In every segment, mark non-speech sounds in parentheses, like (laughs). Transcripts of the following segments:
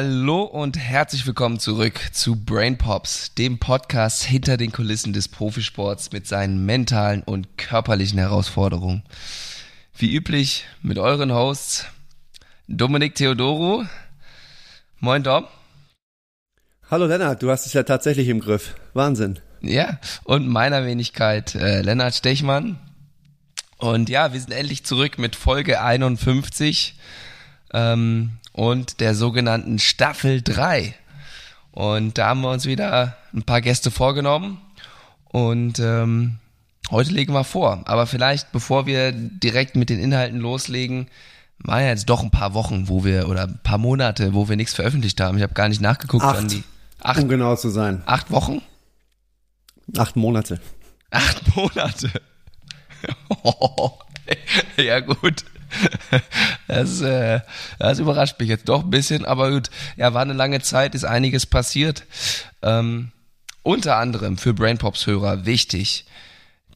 Hallo und herzlich willkommen zurück zu Brain Pops, dem Podcast hinter den Kulissen des Profisports mit seinen mentalen und körperlichen Herausforderungen. Wie üblich mit euren Hosts Dominik Theodoro. Moin Dom. Hallo Lennart, du hast es ja tatsächlich im Griff. Wahnsinn. Ja, und meiner Wenigkeit äh, Lennart Stechmann. Und ja, wir sind endlich zurück mit Folge 51 ähm, und der sogenannten Staffel 3. Und da haben wir uns wieder ein paar Gäste vorgenommen. Und ähm, heute legen wir vor. Aber vielleicht, bevor wir direkt mit den Inhalten loslegen, waren ja jetzt doch ein paar Wochen, wo wir, oder ein paar Monate, wo wir nichts veröffentlicht haben. Ich habe gar nicht nachgeguckt, acht, wann die. Acht, um genau zu sein. Acht Wochen? Acht Monate. Acht Monate. (laughs) Ja, gut. (laughs) Das, äh, das überrascht mich jetzt doch ein bisschen, aber gut. Ja, war eine lange Zeit, ist einiges passiert. Ähm, unter anderem für Brainpops-Hörer wichtig,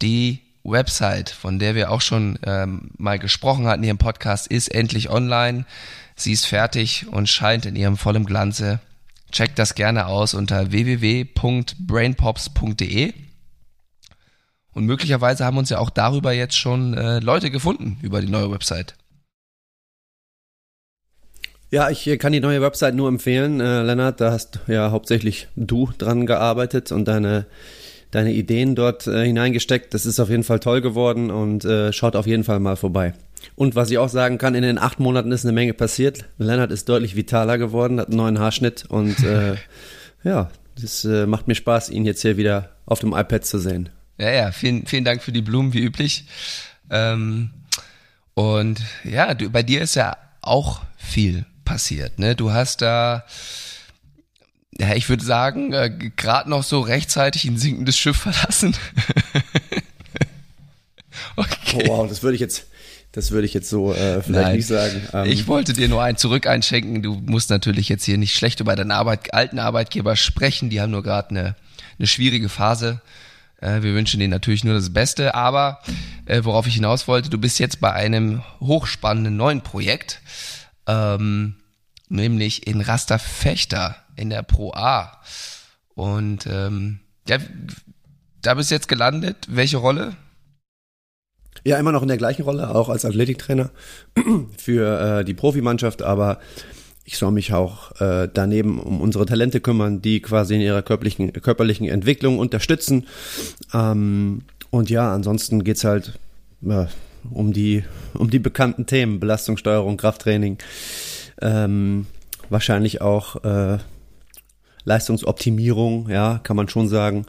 die Website, von der wir auch schon ähm, mal gesprochen hatten hier im Podcast, ist endlich online. Sie ist fertig und scheint in ihrem vollen Glanze. Checkt das gerne aus unter www.brainpops.de. Und möglicherweise haben uns ja auch darüber jetzt schon äh, Leute gefunden über die neue Website. Ja, ich kann die neue Website nur empfehlen, äh, Lennart. Da hast ja hauptsächlich du dran gearbeitet und deine deine Ideen dort äh, hineingesteckt. Das ist auf jeden Fall toll geworden und äh, schaut auf jeden Fall mal vorbei. Und was ich auch sagen kann, in den acht Monaten ist eine Menge passiert. Lennart ist deutlich vitaler geworden, hat einen neuen Haarschnitt und äh, (laughs) ja, das äh, macht mir Spaß, ihn jetzt hier wieder auf dem iPad zu sehen. Ja, ja, vielen, vielen Dank für die Blumen, wie üblich. Ähm, und ja, du, bei dir ist ja auch viel passiert. Ne? Du hast da, ja, ich würde sagen, äh, gerade noch so rechtzeitig ein sinkendes Schiff (laughs) verlassen. okay. Oh, wow, das würde ich jetzt, das würde ich jetzt so äh, vielleicht Nein. nicht sagen. Ähm, ich wollte dir nur einen zurück einschenken. Du musst natürlich jetzt hier nicht schlecht über deinen Arbeit, alten Arbeitgeber sprechen. Die haben nur gerade eine, eine schwierige Phase. Äh, wir wünschen denen natürlich nur das Beste. Aber äh, worauf ich hinaus wollte, du bist jetzt bei einem hochspannenden neuen Projekt, ähm, nämlich in Rasterfechter in der Pro A. Und ähm, ja, da bist du jetzt gelandet. Welche Rolle? Ja, immer noch in der gleichen Rolle, auch als Athletiktrainer (clears throat) für äh, die Profimannschaft, aber ich soll mich auch äh, daneben um unsere Talente kümmern, die quasi in ihrer körperlichen, körperlichen Entwicklung unterstützen. Ähm, und ja, ansonsten geht's halt äh, um die um die bekannten Themen Belastungssteuerung, Krafttraining, ähm, wahrscheinlich auch äh, Leistungsoptimierung, ja, kann man schon sagen.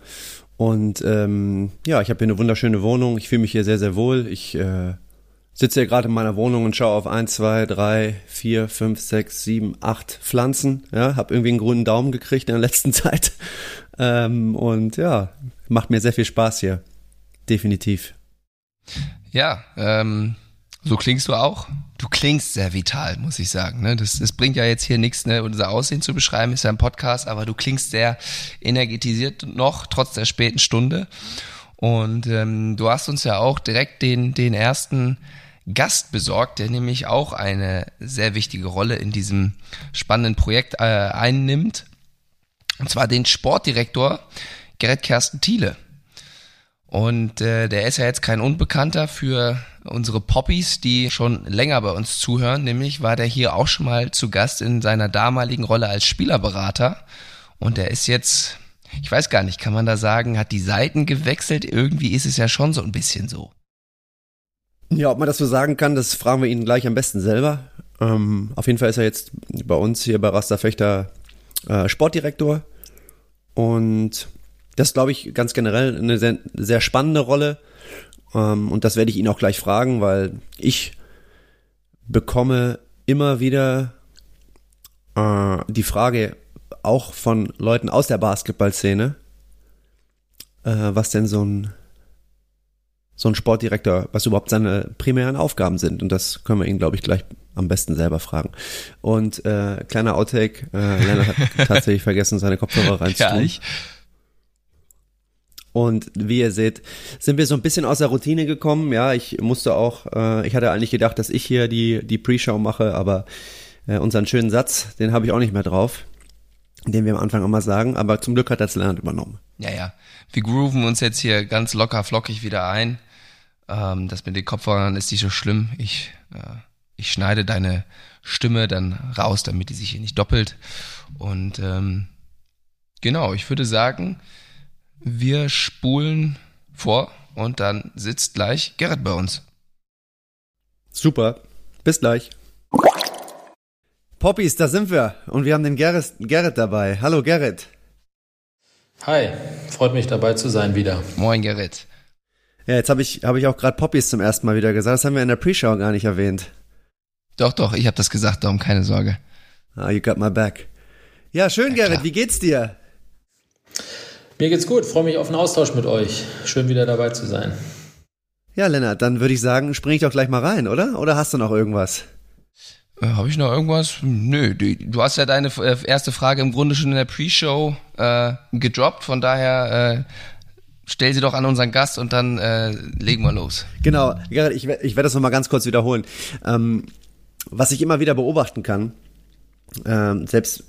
Und ähm, ja, ich habe hier eine wunderschöne Wohnung. Ich fühle mich hier sehr, sehr wohl. Ich äh, sitze hier gerade in meiner Wohnung und schaue auf eins, zwei, drei, vier, fünf, sechs, sieben, acht Pflanzen. Ja, habe irgendwie einen grünen Daumen gekriegt in der letzten (laughs) Zeit. Ähm, und ja, macht mir sehr viel Spaß hier. Definitiv. Ja, ähm, so klingst du auch. Du klingst sehr vital, muss ich sagen. Ne? Das, das bringt ja jetzt hier nichts, ne? unser Aussehen zu beschreiben, ist ja ein Podcast, aber du klingst sehr energetisiert noch, trotz der späten Stunde. Und ähm, du hast uns ja auch direkt den, den ersten Gast besorgt, der nämlich auch eine sehr wichtige Rolle in diesem spannenden Projekt äh, einnimmt. Und zwar den Sportdirektor Gerrit Kersten Thiele. Und äh, der ist ja jetzt kein Unbekannter für unsere Poppies, die schon länger bei uns zuhören. Nämlich war der hier auch schon mal zu Gast in seiner damaligen Rolle als Spielerberater. Und der ist jetzt, ich weiß gar nicht, kann man da sagen, hat die Seiten gewechselt? Irgendwie ist es ja schon so ein bisschen so. Ja, ob man das so sagen kann, das fragen wir ihn gleich am besten selber. Ähm, auf jeden Fall ist er jetzt bei uns hier bei Rasterfechter äh, Sportdirektor. Und das glaube ich ganz generell eine sehr, sehr spannende Rolle. Ähm, und das werde ich ihn auch gleich fragen, weil ich bekomme immer wieder äh, die Frage auch von Leuten aus der Basketballszene, äh, was denn so ein so ein Sportdirektor, was überhaupt seine primären Aufgaben sind. Und das können wir ihn, glaube ich, gleich am besten selber fragen. Und äh, kleiner Outtake, äh, Lennart hat (laughs) tatsächlich vergessen, seine Kopfhörer reinzutun. Ja, und wie ihr seht, sind wir so ein bisschen aus der Routine gekommen. Ja, ich musste auch, äh, ich hatte eigentlich gedacht, dass ich hier die, die Pre-Show mache, aber äh, unseren schönen Satz, den habe ich auch nicht mehr drauf, den wir am Anfang immer sagen, aber zum Glück hat er Lennart übernommen. Ja, ja. Wir grooven uns jetzt hier ganz locker flockig wieder ein. Ähm, das mit den Kopfhörern ist nicht so schlimm. Ich, äh, ich schneide deine Stimme dann raus, damit die sich hier nicht doppelt. Und ähm, genau, ich würde sagen, wir spulen vor und dann sitzt gleich Gerrit bei uns. Super. Bis gleich. Poppies, da sind wir. Und wir haben den Gerrit, Gerrit dabei. Hallo Gerrit. Hi, freut mich dabei zu sein wieder. Moin Gerrit. Ja, jetzt habe ich, hab ich auch gerade Poppies zum ersten Mal wieder gesagt. Das haben wir in der Pre-Show gar nicht erwähnt. Doch, doch, ich habe das gesagt, darum keine Sorge. Ah, you got my back. Ja, schön, ja, Gerrit, wie geht's dir? Mir geht's gut, freue mich auf einen Austausch mit euch. Schön wieder dabei zu sein. Ja, Lennart, dann würde ich sagen, spring ich doch gleich mal rein, oder? Oder hast du noch irgendwas? Äh, Habe ich noch irgendwas? Nö, du, du, hast ja deine äh, erste Frage im Grunde schon in der Pre-Show äh, gedroppt, von daher äh, stell sie doch an unseren Gast und dann äh, legen wir los. Genau, Gerrit, ich, ich werde das nochmal ganz kurz wiederholen. Ähm, was ich immer wieder beobachten kann, ähm, selbst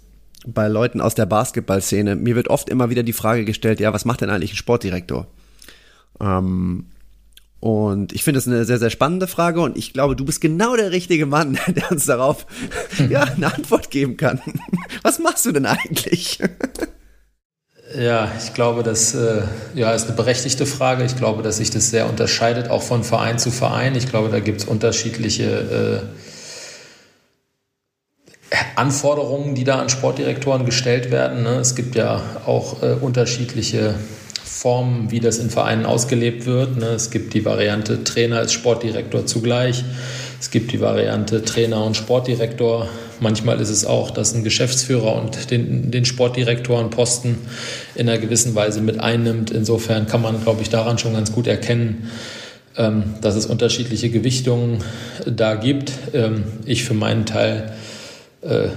bei Leuten aus der Basketballszene, mir wird oft immer wieder die Frage gestellt, ja, was macht denn eigentlich ein Sportdirektor? Ähm, und ich finde es eine sehr, sehr spannende Frage und ich glaube, du bist genau der richtige Mann, (laughs) der uns darauf ja, eine Antwort geben kann. (laughs) Was machst du denn eigentlich? Ja, ich glaube, das äh, ja, ist eine berechtigte Frage. Ich glaube, dass sich das sehr unterscheidet, auch von Verein zu Verein. Ich glaube, da gibt es unterschiedliche äh, Anforderungen, die da an Sportdirektoren gestellt werden. Ne? Es gibt ja auch äh, unterschiedliche Formen, wie das in Vereinen ausgelebt wird. Ne? Es gibt die Variante Trainer als Sportdirektor zugleich. Es gibt die Variante Trainer und Sportdirektor. Manchmal ist es auch, dass ein Geschäftsführer und den, den Sportdirektorenposten in einer gewissen Weise mit einnimmt. Insofern kann man, glaube ich, daran schon ganz gut erkennen, ähm, dass es unterschiedliche Gewichtungen da gibt. Ähm, ich für meinen Teil äh,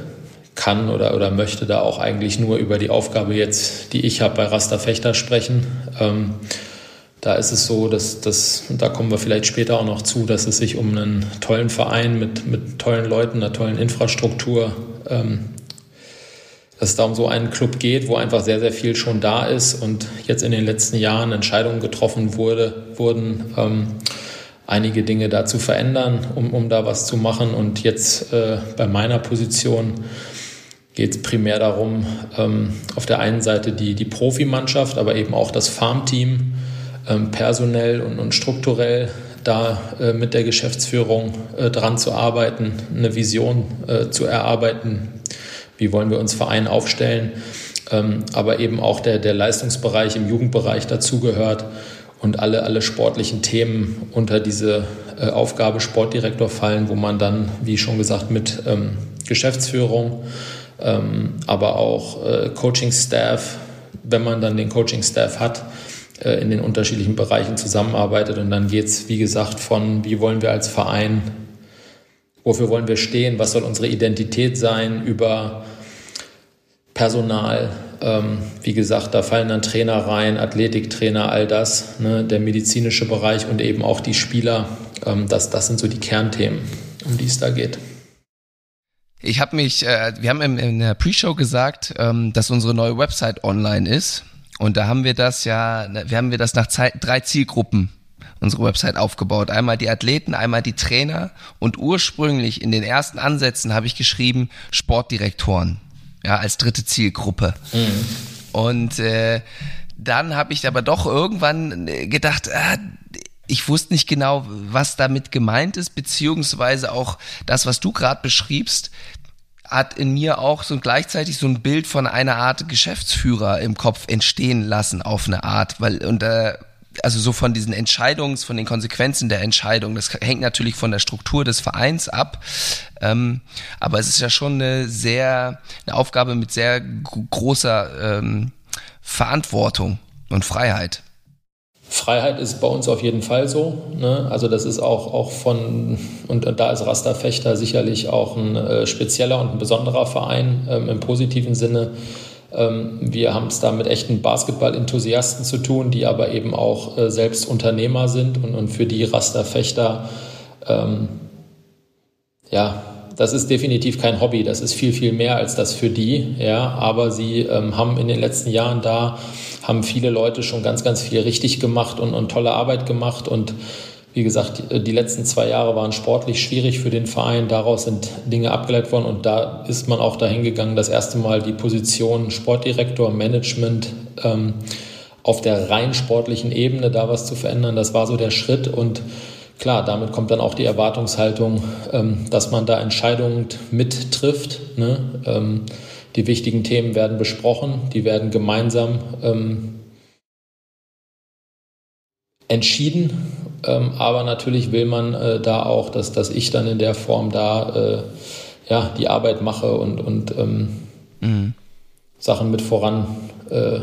kann oder, oder möchte da auch eigentlich nur über die Aufgabe jetzt, die ich habe bei Rasta Fechter sprechen. Ähm, da ist es so, dass, dass, da kommen wir vielleicht später auch noch zu, dass es sich um einen tollen Verein mit, mit tollen Leuten, einer tollen Infrastruktur, ähm, dass es da um so einen Club geht, wo einfach sehr, sehr viel schon da ist und jetzt in den letzten Jahren Entscheidungen getroffen wurde, wurden, ähm, einige Dinge da zu verändern, um, um da was zu machen. Und jetzt äh, bei meiner Position geht es primär darum, ähm, auf der einen Seite die, die Profimannschaft, aber eben auch das Farmteam ähm, personell und, und strukturell da äh, mit der Geschäftsführung äh, dran zu arbeiten, eine Vision äh, zu erarbeiten, wie wollen wir uns Verein aufstellen, ähm, aber eben auch der, der Leistungsbereich im Jugendbereich dazugehört und alle, alle sportlichen Themen unter diese äh, Aufgabe Sportdirektor fallen, wo man dann, wie schon gesagt, mit ähm, Geschäftsführung, ähm, aber auch äh, Coaching-Staff, wenn man dann den Coaching-Staff hat, äh, in den unterschiedlichen Bereichen zusammenarbeitet. Und dann geht es, wie gesagt, von, wie wollen wir als Verein, wofür wollen wir stehen, was soll unsere Identität sein, über Personal, ähm, wie gesagt, da fallen dann Trainer rein, Athletiktrainer, all das, ne, der medizinische Bereich und eben auch die Spieler. Ähm, das, das sind so die Kernthemen, um die es da geht. Ich habe mich, äh, wir haben in, in der Pre-Show gesagt, ähm, dass unsere neue Website online ist. Und da haben wir das ja, wir haben wir das nach Zeit, drei Zielgruppen unsere Website aufgebaut. Einmal die Athleten, einmal die Trainer und ursprünglich in den ersten Ansätzen habe ich geschrieben Sportdirektoren ja, als dritte Zielgruppe. Mhm. Und äh, dann habe ich aber doch irgendwann äh, gedacht, ah, ich wusste nicht genau, was damit gemeint ist, beziehungsweise auch das, was du gerade beschriebst, hat in mir auch so gleichzeitig so ein Bild von einer Art Geschäftsführer im Kopf entstehen lassen auf eine Art, weil und äh, also so von diesen Entscheidungs, von den Konsequenzen der Entscheidung. Das hängt natürlich von der Struktur des Vereins ab. Ähm, aber es ist ja schon eine sehr, eine Aufgabe mit sehr großer ähm, Verantwortung und Freiheit. Freiheit ist bei uns auf jeden Fall so. Ne? Also das ist auch, auch von, und, da ist Rasterfechter sicherlich auch ein äh, spezieller und ein besonderer Verein ähm, im positiven Sinne. Ähm, wir haben es da mit echten Basketball-Enthusiasten zu tun, die aber eben auch äh, selbst Unternehmer sind und, und für die Rasterfechter ähm, ja, das ist definitiv kein Hobby, das ist viel, viel mehr als das für die, ja, aber sie ähm, haben in den letzten Jahren da, haben viele Leute schon ganz, ganz viel richtig gemacht und, und tolle Arbeit gemacht und wie gesagt, die letzten zwei Jahre waren sportlich schwierig für den Verein. Daraus sind Dinge abgeleitet worden und da ist man auch dahin gegangen, das erste Mal die Position Sportdirektor, Management ähm, auf der rein sportlichen Ebene da was zu verändern. Das war so der Schritt und klar, damit kommt dann auch die Erwartungshaltung, ähm, dass man da Entscheidungen mittrifft. Ne? Ähm, die wichtigen Themen werden besprochen, die werden gemeinsam ähm, entschieden. Ähm, aber natürlich will man äh, da auch, dass, dass ich dann in der Form da äh, ja, die Arbeit mache und, und ähm, mhm. Sachen mit voran äh,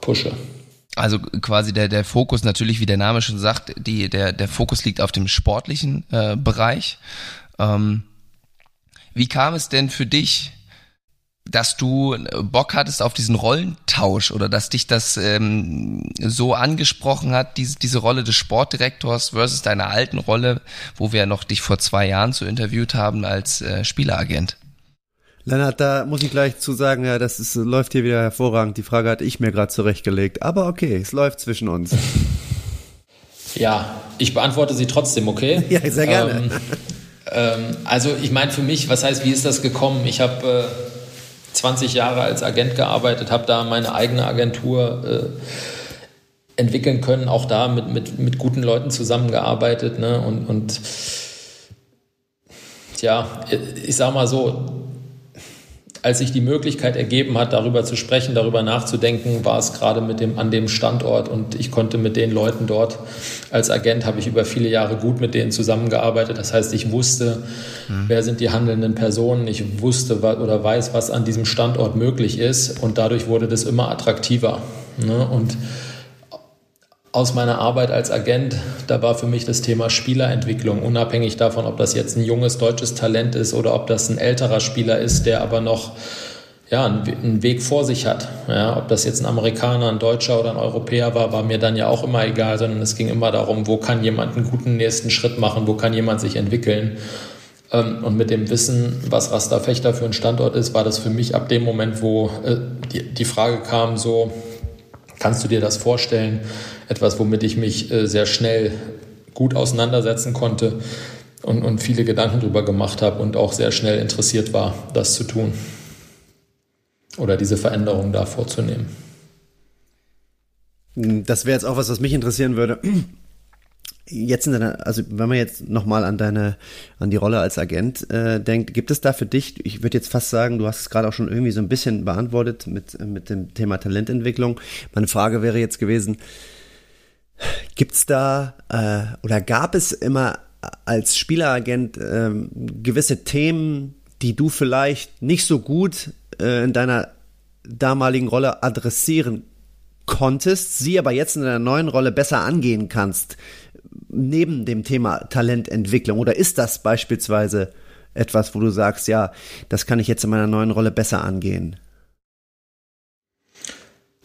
pushe. Also quasi der, der Fokus natürlich, wie der Name schon sagt, die, der, der Fokus liegt auf dem sportlichen äh, Bereich. Ähm, wie kam es denn für dich, dass du Bock hattest auf diesen Rollentausch oder dass dich das ähm, so angesprochen hat, diese, diese Rolle des Sportdirektors versus deine alten Rolle, wo wir noch dich vor zwei Jahren so interviewt haben als äh, Spieleragent? Lennart, da muss ich gleich zu sagen, ja, das ist, läuft hier wieder hervorragend. Die Frage hatte ich mir gerade zurechtgelegt. Aber okay, es läuft zwischen uns. (laughs) Ja, ich beantworte sie trotzdem, okay? (laughs) Ja, sehr gerne. Ähm, ähm, also ich meine für mich, was heißt, wie ist das gekommen? Ich habe äh, 20 Jahre als Agent gearbeitet, habe da meine eigene Agentur äh, entwickeln können, auch da mit, mit, mit guten Leuten zusammengearbeitet. Ne? Und, und ja, ich sag mal so, als sich die Möglichkeit ergeben hat, darüber zu sprechen, darüber nachzudenken, war es gerade mit dem, an dem Standort und ich konnte mit den Leuten dort, als Agent habe ich über viele Jahre gut mit denen zusammengearbeitet. Das heißt, ich wusste, mhm. wer sind die handelnden Personen, ich wusste oder weiß, was an diesem Standort möglich ist und dadurch wurde das immer attraktiver. Ne? Und aus meiner Arbeit als Agent, da war für mich das Thema Spielerentwicklung, unabhängig davon, ob das jetzt ein junges deutsches Talent ist oder ob das ein älterer Spieler ist, der aber noch ja, einen Weg vor sich hat. Ja, ob das jetzt ein Amerikaner, ein Deutscher oder ein Europäer war, war mir dann ja auch immer egal, sondern es ging immer darum, wo kann jemand einen guten nächsten Schritt machen, wo kann jemand sich entwickeln. Ähm, und mit dem Wissen, was Rasta Fechter für ein Standort ist, war das für mich ab dem Moment, wo äh, die Frage kam, so, kannst du dir das vorstellen, etwas, womit ich mich äh, sehr schnell gut auseinandersetzen konnte und, und viele Gedanken darüber gemacht habe und auch sehr schnell interessiert war, das zu tun oder diese Veränderung da vorzunehmen. Das wäre jetzt auch was, was mich interessieren würde. (clears throat) Jetzt in deiner, also wenn man jetzt nochmal an deine, an die Rolle als Agent äh, denkt, gibt es da für dich, ich würde jetzt fast sagen, du hast es gerade auch schon irgendwie so ein bisschen beantwortet mit, mit dem Thema Talententwicklung. Meine Frage wäre jetzt gewesen, Gibt's da äh, oder gab es immer als Spieleragent äh, gewisse Themen, die du vielleicht nicht so gut äh, in deiner damaligen Rolle adressieren konntest, sie aber jetzt in deiner neuen Rolle besser angehen kannst, neben dem Thema Talententwicklung? Oder ist das beispielsweise etwas, wo du sagst, ja, das kann ich jetzt in meiner neuen Rolle besser angehen?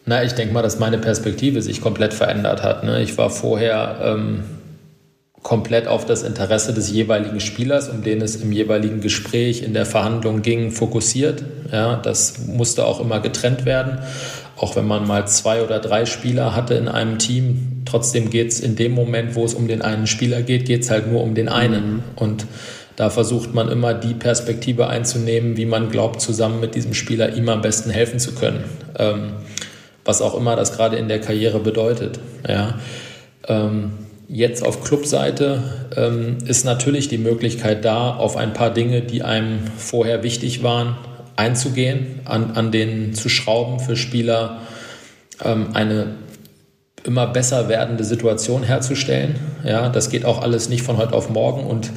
Na, ich denke mal, dass meine Perspektive sich komplett verändert hat. Ne? Ich war vorher ähm, komplett auf das Interesse des jeweiligen Spielers, um den es im jeweiligen Gespräch, in der Verhandlung ging, fokussiert. Ja, das musste auch immer getrennt werden. Auch wenn man mal zwei oder drei Spieler hatte in einem Team, trotzdem geht es in dem Moment, wo es um den einen Spieler geht, geht es halt nur um den einen. Mhm. Und da versucht man immer die Perspektive einzunehmen, wie man glaubt, zusammen mit diesem Spieler ihm am besten helfen zu können. Ähm, was auch immer das gerade in der Karriere bedeutet. Ja. Ähm, jetzt auf Clubseite ähm, ist natürlich die Möglichkeit da, auf ein paar Dinge, die einem vorher wichtig waren, einzugehen, an, an denen zu schrauben für Spieler, ähm, eine immer besser werdende Situation herzustellen. Ja, das geht auch alles nicht von heute auf morgen und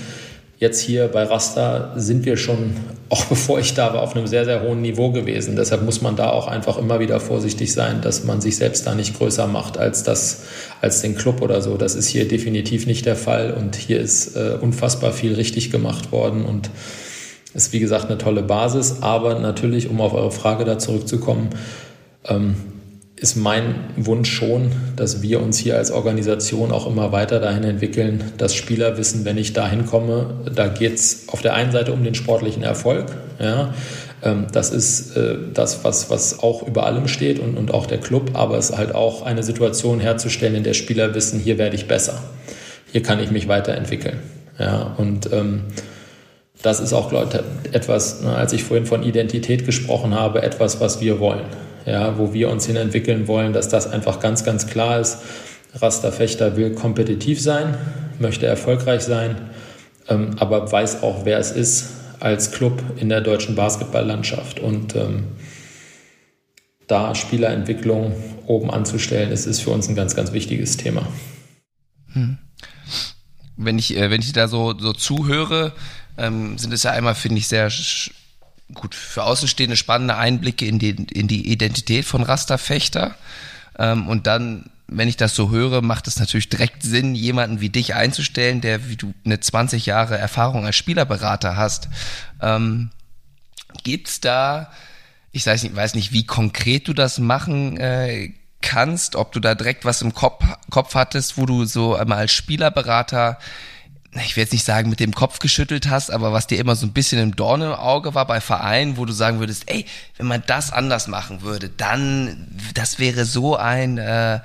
Jetzt hier bei Rasta sind wir schon, (laughs) auch bevor ich da war, auf einem sehr, sehr hohen Niveau gewesen. Deshalb muss man da auch einfach immer wieder vorsichtig sein, dass man sich selbst da nicht größer macht als, das, als den Club oder so. Das ist hier definitiv nicht der Fall und hier ist äh, unfassbar viel richtig gemacht worden und ist, wie gesagt, eine tolle Basis. Aber natürlich, um auf eure Frage da zurückzukommen, ähm, ist mein Wunsch schon, dass wir uns hier als Organisation auch immer weiter dahin entwickeln, dass Spieler wissen, wenn ich dahin komme, da geht es auf der einen Seite um den sportlichen Erfolg. Ja, ähm, das ist äh, das, was, was auch über allem steht und, und auch der Club, aber es ist halt auch eine Situation herzustellen, in der Spieler wissen, hier werde ich besser, hier kann ich mich weiterentwickeln. Ja, und ähm, das ist auch, ich, etwas, ne, als ich vorhin von Identität gesprochen habe, etwas, was wir wollen ja, wo wir uns hin entwickeln wollen, dass das einfach ganz, ganz klar ist. Rasterfechter will kompetitiv sein, möchte erfolgreich sein, ähm, aber weiß auch, wer es ist als Club in der deutschen Basketballlandschaft. Und ähm, da Spielerentwicklung oben anzustellen, ist, ist für uns ein ganz, ganz wichtiges Thema. Hm. Wenn ich, äh, wenn ich da so, so zuhöre, ähm, sind es ja einmal, finde ich, sehr gut, für Außenstehende spannende Einblicke in die, in die Identität von Rasterfechter. Ähm, und dann, wenn ich das so höre, macht es natürlich direkt Sinn, jemanden wie dich einzustellen, der, wie du eine 20 Jahre Erfahrung als Spielerberater hast. Ähm, gibt's da, ich weiß nicht, weiß nicht, wie konkret du das machen äh, kannst, ob du da direkt was im Kopf, Kopf hattest, wo du so einmal als Spielerberater ich will jetzt nicht sagen, mit dem Kopf geschüttelt hast, aber was dir immer so ein bisschen im Dorn im Auge war bei Vereinen, wo du sagen würdest, ey, wenn man das anders machen würde, dann, das wäre so ein, äh,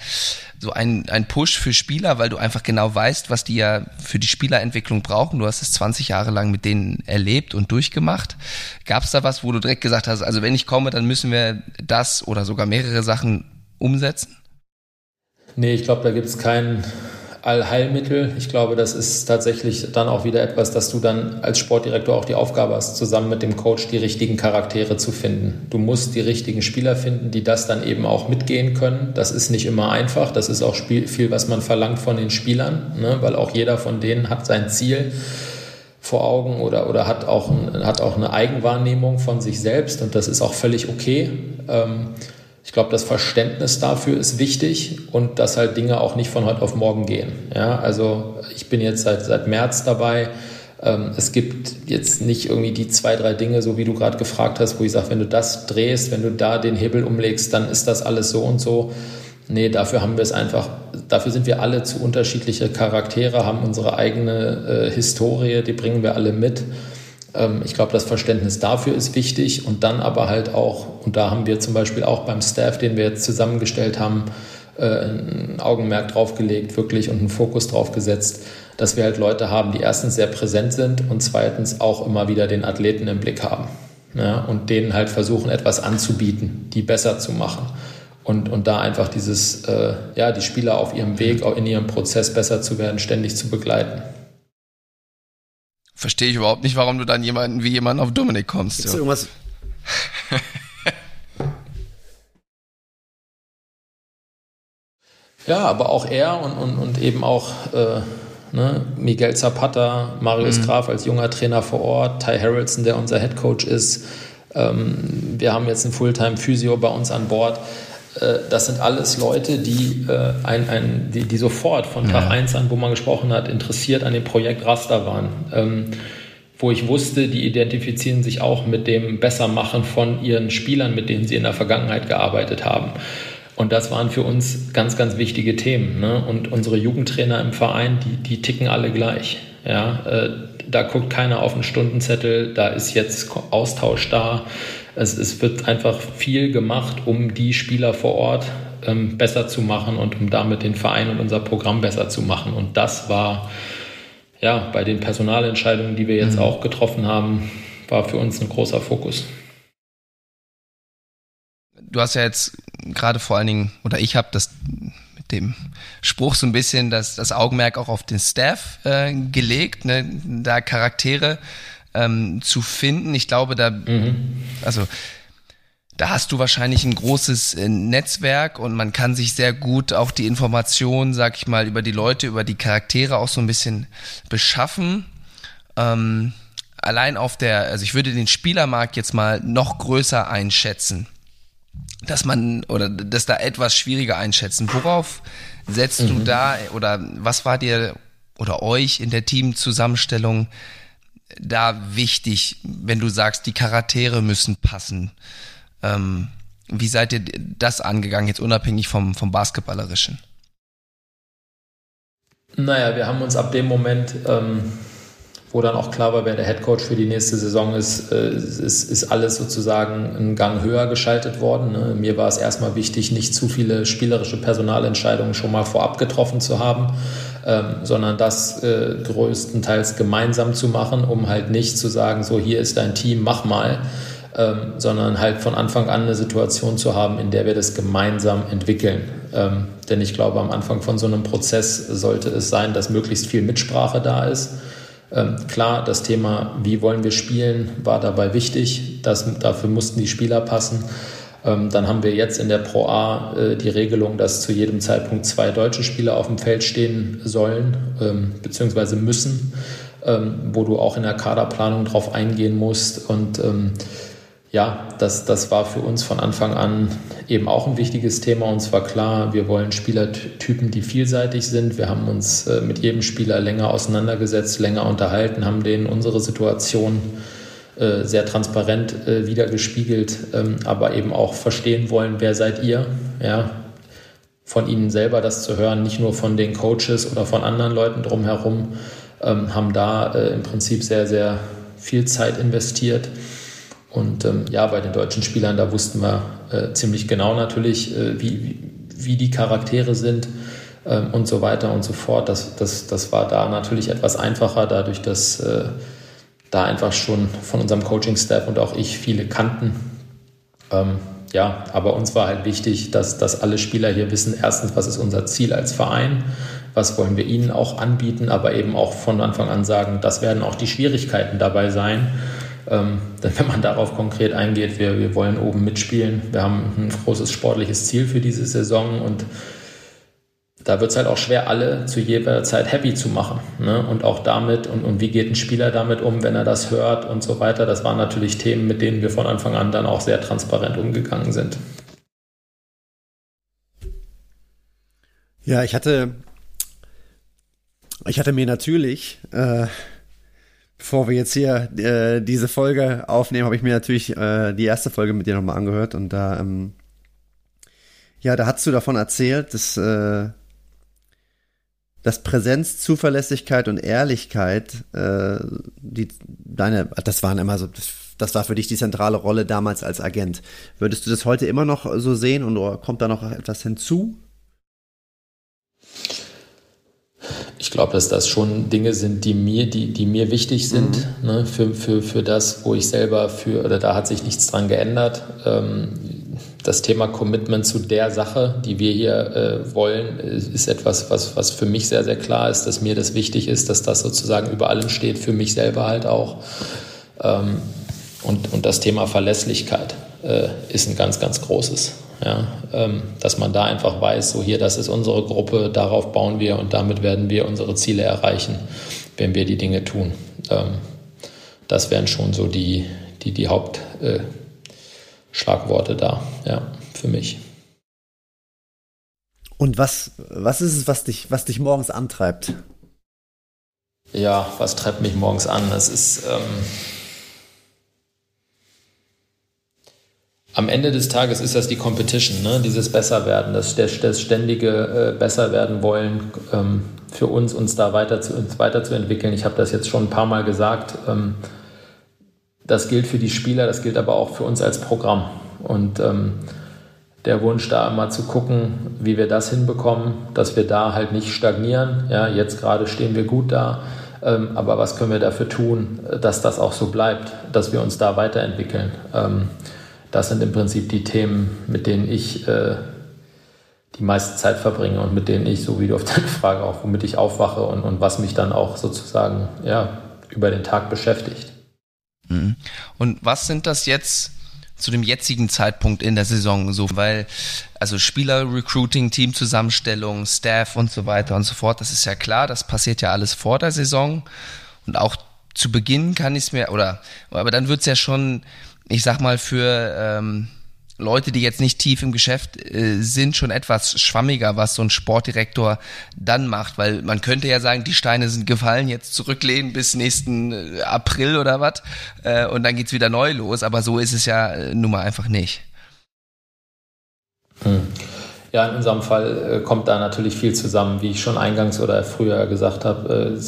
so ein, ein Push für Spieler, weil du einfach genau weißt, was die ja für die Spielerentwicklung brauchen. Du hast es 20 Jahre lang mit denen erlebt und durchgemacht. Gab es da was, wo du direkt gesagt hast, also wenn ich komme, dann müssen wir das oder sogar mehrere Sachen umsetzen? Nee, ich glaube, da gibt es keinen Allheilmittel. Ich glaube, das ist tatsächlich dann auch wieder etwas, dass du dann als Sportdirektor auch die Aufgabe hast, zusammen mit dem Coach die richtigen Charaktere zu finden. Du musst die richtigen Spieler finden, die das dann eben auch mitgehen können. Das ist nicht immer einfach. Das ist auch viel, was man verlangt von den Spielern, ne? weil auch jeder von denen hat sein Ziel vor Augen oder, oder hat, auch hat auch eine Eigenwahrnehmung von sich selbst und das ist auch völlig okay. Ähm, ich glaube, das Verständnis dafür ist wichtig und dass halt Dinge auch nicht von heute auf morgen gehen. Ja, also ich bin jetzt seit, seit März dabei. Ähm, es gibt jetzt nicht irgendwie die zwei, drei Dinge, so wie du gerade gefragt hast, wo ich sage, wenn du das drehst, wenn du da den Hebel umlegst, dann ist das alles so und so. Nee, dafür haben wir es einfach, dafür sind wir alle zu unterschiedliche Charaktere, haben unsere eigene äh, Historie, die bringen wir alle mit. Ähm, ich glaube, das Verständnis dafür ist wichtig und dann aber halt auch, und da haben wir zum Beispiel auch beim Staff, den wir jetzt zusammengestellt haben, äh, ein Augenmerk drauf gelegt, wirklich und einen Fokus drauf gesetzt, dass wir halt Leute haben, die erstens sehr präsent sind und zweitens auch immer wieder den Athleten im Blick haben. Ja, und denen halt versuchen, etwas anzubieten, die besser zu machen. Und, und da einfach dieses, äh, ja, die Spieler auf ihrem Weg, auch in ihrem Prozess besser zu werden, ständig zu begleiten verstehe ich überhaupt nicht, warum du dann jemanden wie jemanden auf Dominik kommst. Ist irgendwas? (laughs) ja, aber auch er und, und, und eben auch äh, ne, Miguel Zapata, Marius mhm. Graf als junger Trainer vor Ort, Ty Harrelson, der unser Head Coach ist. Ähm, wir haben jetzt einen Fulltime-Physio bei uns an Bord. Äh, das sind alles Leute, die, äh, ein, ein, die, die sofort von Tag ja. 1 an, wo man gesprochen hat, interessiert an dem Projekt Raster waren. Ähm, wo ich wusste, die identifizieren sich auch mit dem Bessermachen von ihren Spielern, mit denen sie in der Vergangenheit gearbeitet haben. Und das waren für uns ganz, ganz wichtige Themen. Ne? Und unsere Jugendtrainer im Verein, die, die ticken alle gleich. Ja? Äh, da guckt keiner auf den Stundenzettel, da ist jetzt Austausch da. Es, es wird einfach viel gemacht, um die Spieler vor Ort ähm, besser zu machen und um damit den Verein und unser Programm besser zu machen. Und das war ja bei den Personalentscheidungen, die wir jetzt mhm. auch getroffen haben, war für uns ein großer Fokus. Du hast ja jetzt gerade vor allen Dingen, oder ich habe das dem Spruch so ein bisschen das, das Augenmerk auch auf den Staff äh, gelegt, ne, da Charaktere ähm, zu finden. Ich glaube, da, mhm. also da hast du wahrscheinlich ein großes äh, Netzwerk und man kann sich sehr gut auch die Informationen, sag ich mal, über die Leute, über die Charaktere auch so ein bisschen beschaffen. Ähm, allein auf der, also ich würde den Spielermarkt jetzt mal noch größer einschätzen, dass man oder das da etwas schwieriger einschätzen. Worauf setzt mhm. du da oder was war dir oder euch in der Teamzusammenstellung da wichtig, wenn du sagst, die Charaktere müssen passen? Ähm, wie seid ihr das angegangen, jetzt unabhängig vom, vom Basketballerischen? Naja, wir haben uns ab dem Moment, ähm, wo dann auch klar war, wer der Headcoach für die nächste Saison ist, äh, ist, ist alles sozusagen einen Gang höher geschaltet worden. Ne? Mir war es erstmal wichtig, nicht zu viele spielerische Personalentscheidungen schon mal vorab getroffen zu haben, ähm, sondern das äh, größtenteils gemeinsam zu machen, um halt nicht zu sagen, so hier ist dein Team, mach mal, ähm, sondern halt von Anfang an eine Situation zu haben, in der wir das gemeinsam entwickeln. Ähm, denn ich glaube, am Anfang von so einem Prozess sollte es sein, dass möglichst viel Mitsprache da ist. Ähm, klar, das Thema, wie wollen wir spielen, war dabei wichtig. Das, dafür mussten die Spieler passen. Ähm, dann haben wir jetzt in der Pro A äh, die Regelung, dass zu jedem Zeitpunkt zwei deutsche Spieler auf dem Feld stehen sollen ähm, bzw. müssen, ähm, wo du auch in der Kaderplanung drauf eingehen musst. Und ähm, ja, das, das war für uns von Anfang an eben auch ein wichtiges Thema. Uns war klar, wir wollen Spielertypen, die vielseitig sind. Wir haben uns äh, mit jedem Spieler länger auseinandergesetzt, länger unterhalten, haben denen unsere Situation äh, sehr transparent äh, wiedergespiegelt, ähm, aber eben auch verstehen wollen, wer seid ihr? Ja, von ihnen selber das zu hören, nicht nur von den Coaches oder von anderen Leuten drumherum, ähm, haben da äh, im Prinzip sehr, sehr viel Zeit investiert und ähm, ja, bei den deutschen Spielern, da wussten wir äh, ziemlich genau natürlich, äh, wie, wie die Charaktere sind ähm, und so weiter und so fort. Das, das, das war da natürlich etwas einfacher, dadurch, dass äh, da einfach schon von unserem Coaching-Staff und auch ich viele kannten. Ähm, ja, aber uns war halt wichtig, dass, dass alle Spieler hier wissen, erstens, was ist unser Ziel als Verein, was wollen wir ihnen auch anbieten, aber eben auch von Anfang an sagen, das werden auch die Schwierigkeiten dabei sein ähm, denn wenn man darauf konkret eingeht, wir, wir wollen oben mitspielen, wir haben ein großes sportliches Ziel für diese Saison und da wird es halt auch schwer, alle zu jeder Zeit happy zu machen. Ne? Und auch damit, und, und wie geht ein Spieler damit um, wenn er das hört und so weiter. Das waren natürlich Themen, mit denen wir von Anfang an dann auch sehr transparent umgegangen sind. Ja, ich hatte, ich hatte mir natürlich äh, Bevor wir jetzt hier äh, diese Folge aufnehmen, habe ich mir natürlich äh, die erste Folge mit dir nochmal angehört und da, ähm, ja, da hast du davon erzählt, dass, äh, dass Präsenz, Zuverlässigkeit und Ehrlichkeit, äh, die deine, das waren immer so, das, das war für dich die zentrale Rolle damals als Agent. Würdest du das heute immer noch so sehen und kommt da noch etwas hinzu? Ich glaube, dass das schon Dinge sind, die mir, die, die mir wichtig sind, mhm. ne, für, für, für das, wo ich selber für, oder da hat sich nichts dran geändert. Ähm, das Thema Commitment zu der Sache, die wir hier äh, wollen, ist etwas, was, was für mich sehr, sehr klar ist, dass mir das wichtig ist, dass das sozusagen über allem steht, für mich selber halt auch. Ähm, und, und das Thema Verlässlichkeit äh, ist ein ganz, ganz großes. Ja, ähm, dass man da einfach weiß, so hier, das ist unsere Gruppe, darauf bauen wir und damit werden wir unsere Ziele erreichen, wenn wir die Dinge tun. Ähm, das wären schon so die, die, die Hauptschlagworte äh, da, ja, für mich. Und was, was ist es, was dich, was dich morgens antreibt? Ja, was treibt mich morgens an? Es ist, ähm, am Ende des Tages ist das die Competition, ne? dieses Besserwerden, das, das ständige äh, Besserwerden wollen ähm, für uns, uns da weiter zu, uns weiterzuentwickeln. Ich habe das jetzt schon ein paar Mal gesagt. Ähm, das gilt für die Spieler, das gilt aber auch für uns als Programm. Und ähm, der Wunsch da immer zu gucken, wie wir das hinbekommen, dass wir da halt nicht stagnieren. Ja, jetzt gerade stehen wir gut da, ähm, aber was können wir dafür tun, dass das auch so bleibt, dass wir uns da weiterentwickeln? Das sind im Prinzip die Themen, mit denen ich äh, die meiste Zeit verbringe und mit denen ich, so wie du auf deine Frage auch, womit ich aufwache und, und was mich dann auch sozusagen ja, über den Tag beschäftigt. Mhm. Und was sind das jetzt zu dem jetzigen Zeitpunkt in der Saison so, weil also Spieler-Recruiting, Teamzusammenstellung, Staff und so weiter und so fort, das ist ja klar, das passiert ja alles vor der Saison und auch zu Beginn kann ich es mir, oder, aber dann wird es ja schon ich sag mal, für ähm, Leute, die jetzt nicht tief im Geschäft äh, sind, schon etwas schwammiger, was so ein Sportdirektor dann macht, weil man könnte ja sagen, die Steine sind gefallen, jetzt zurücklehnen bis nächsten äh, April oder was äh, und dann geht's wieder neu los, aber so ist es ja äh, nun mal einfach nicht. Hm. Ja, in unserem Fall äh, kommt da natürlich viel zusammen. Wie ich schon eingangs oder früher gesagt habe,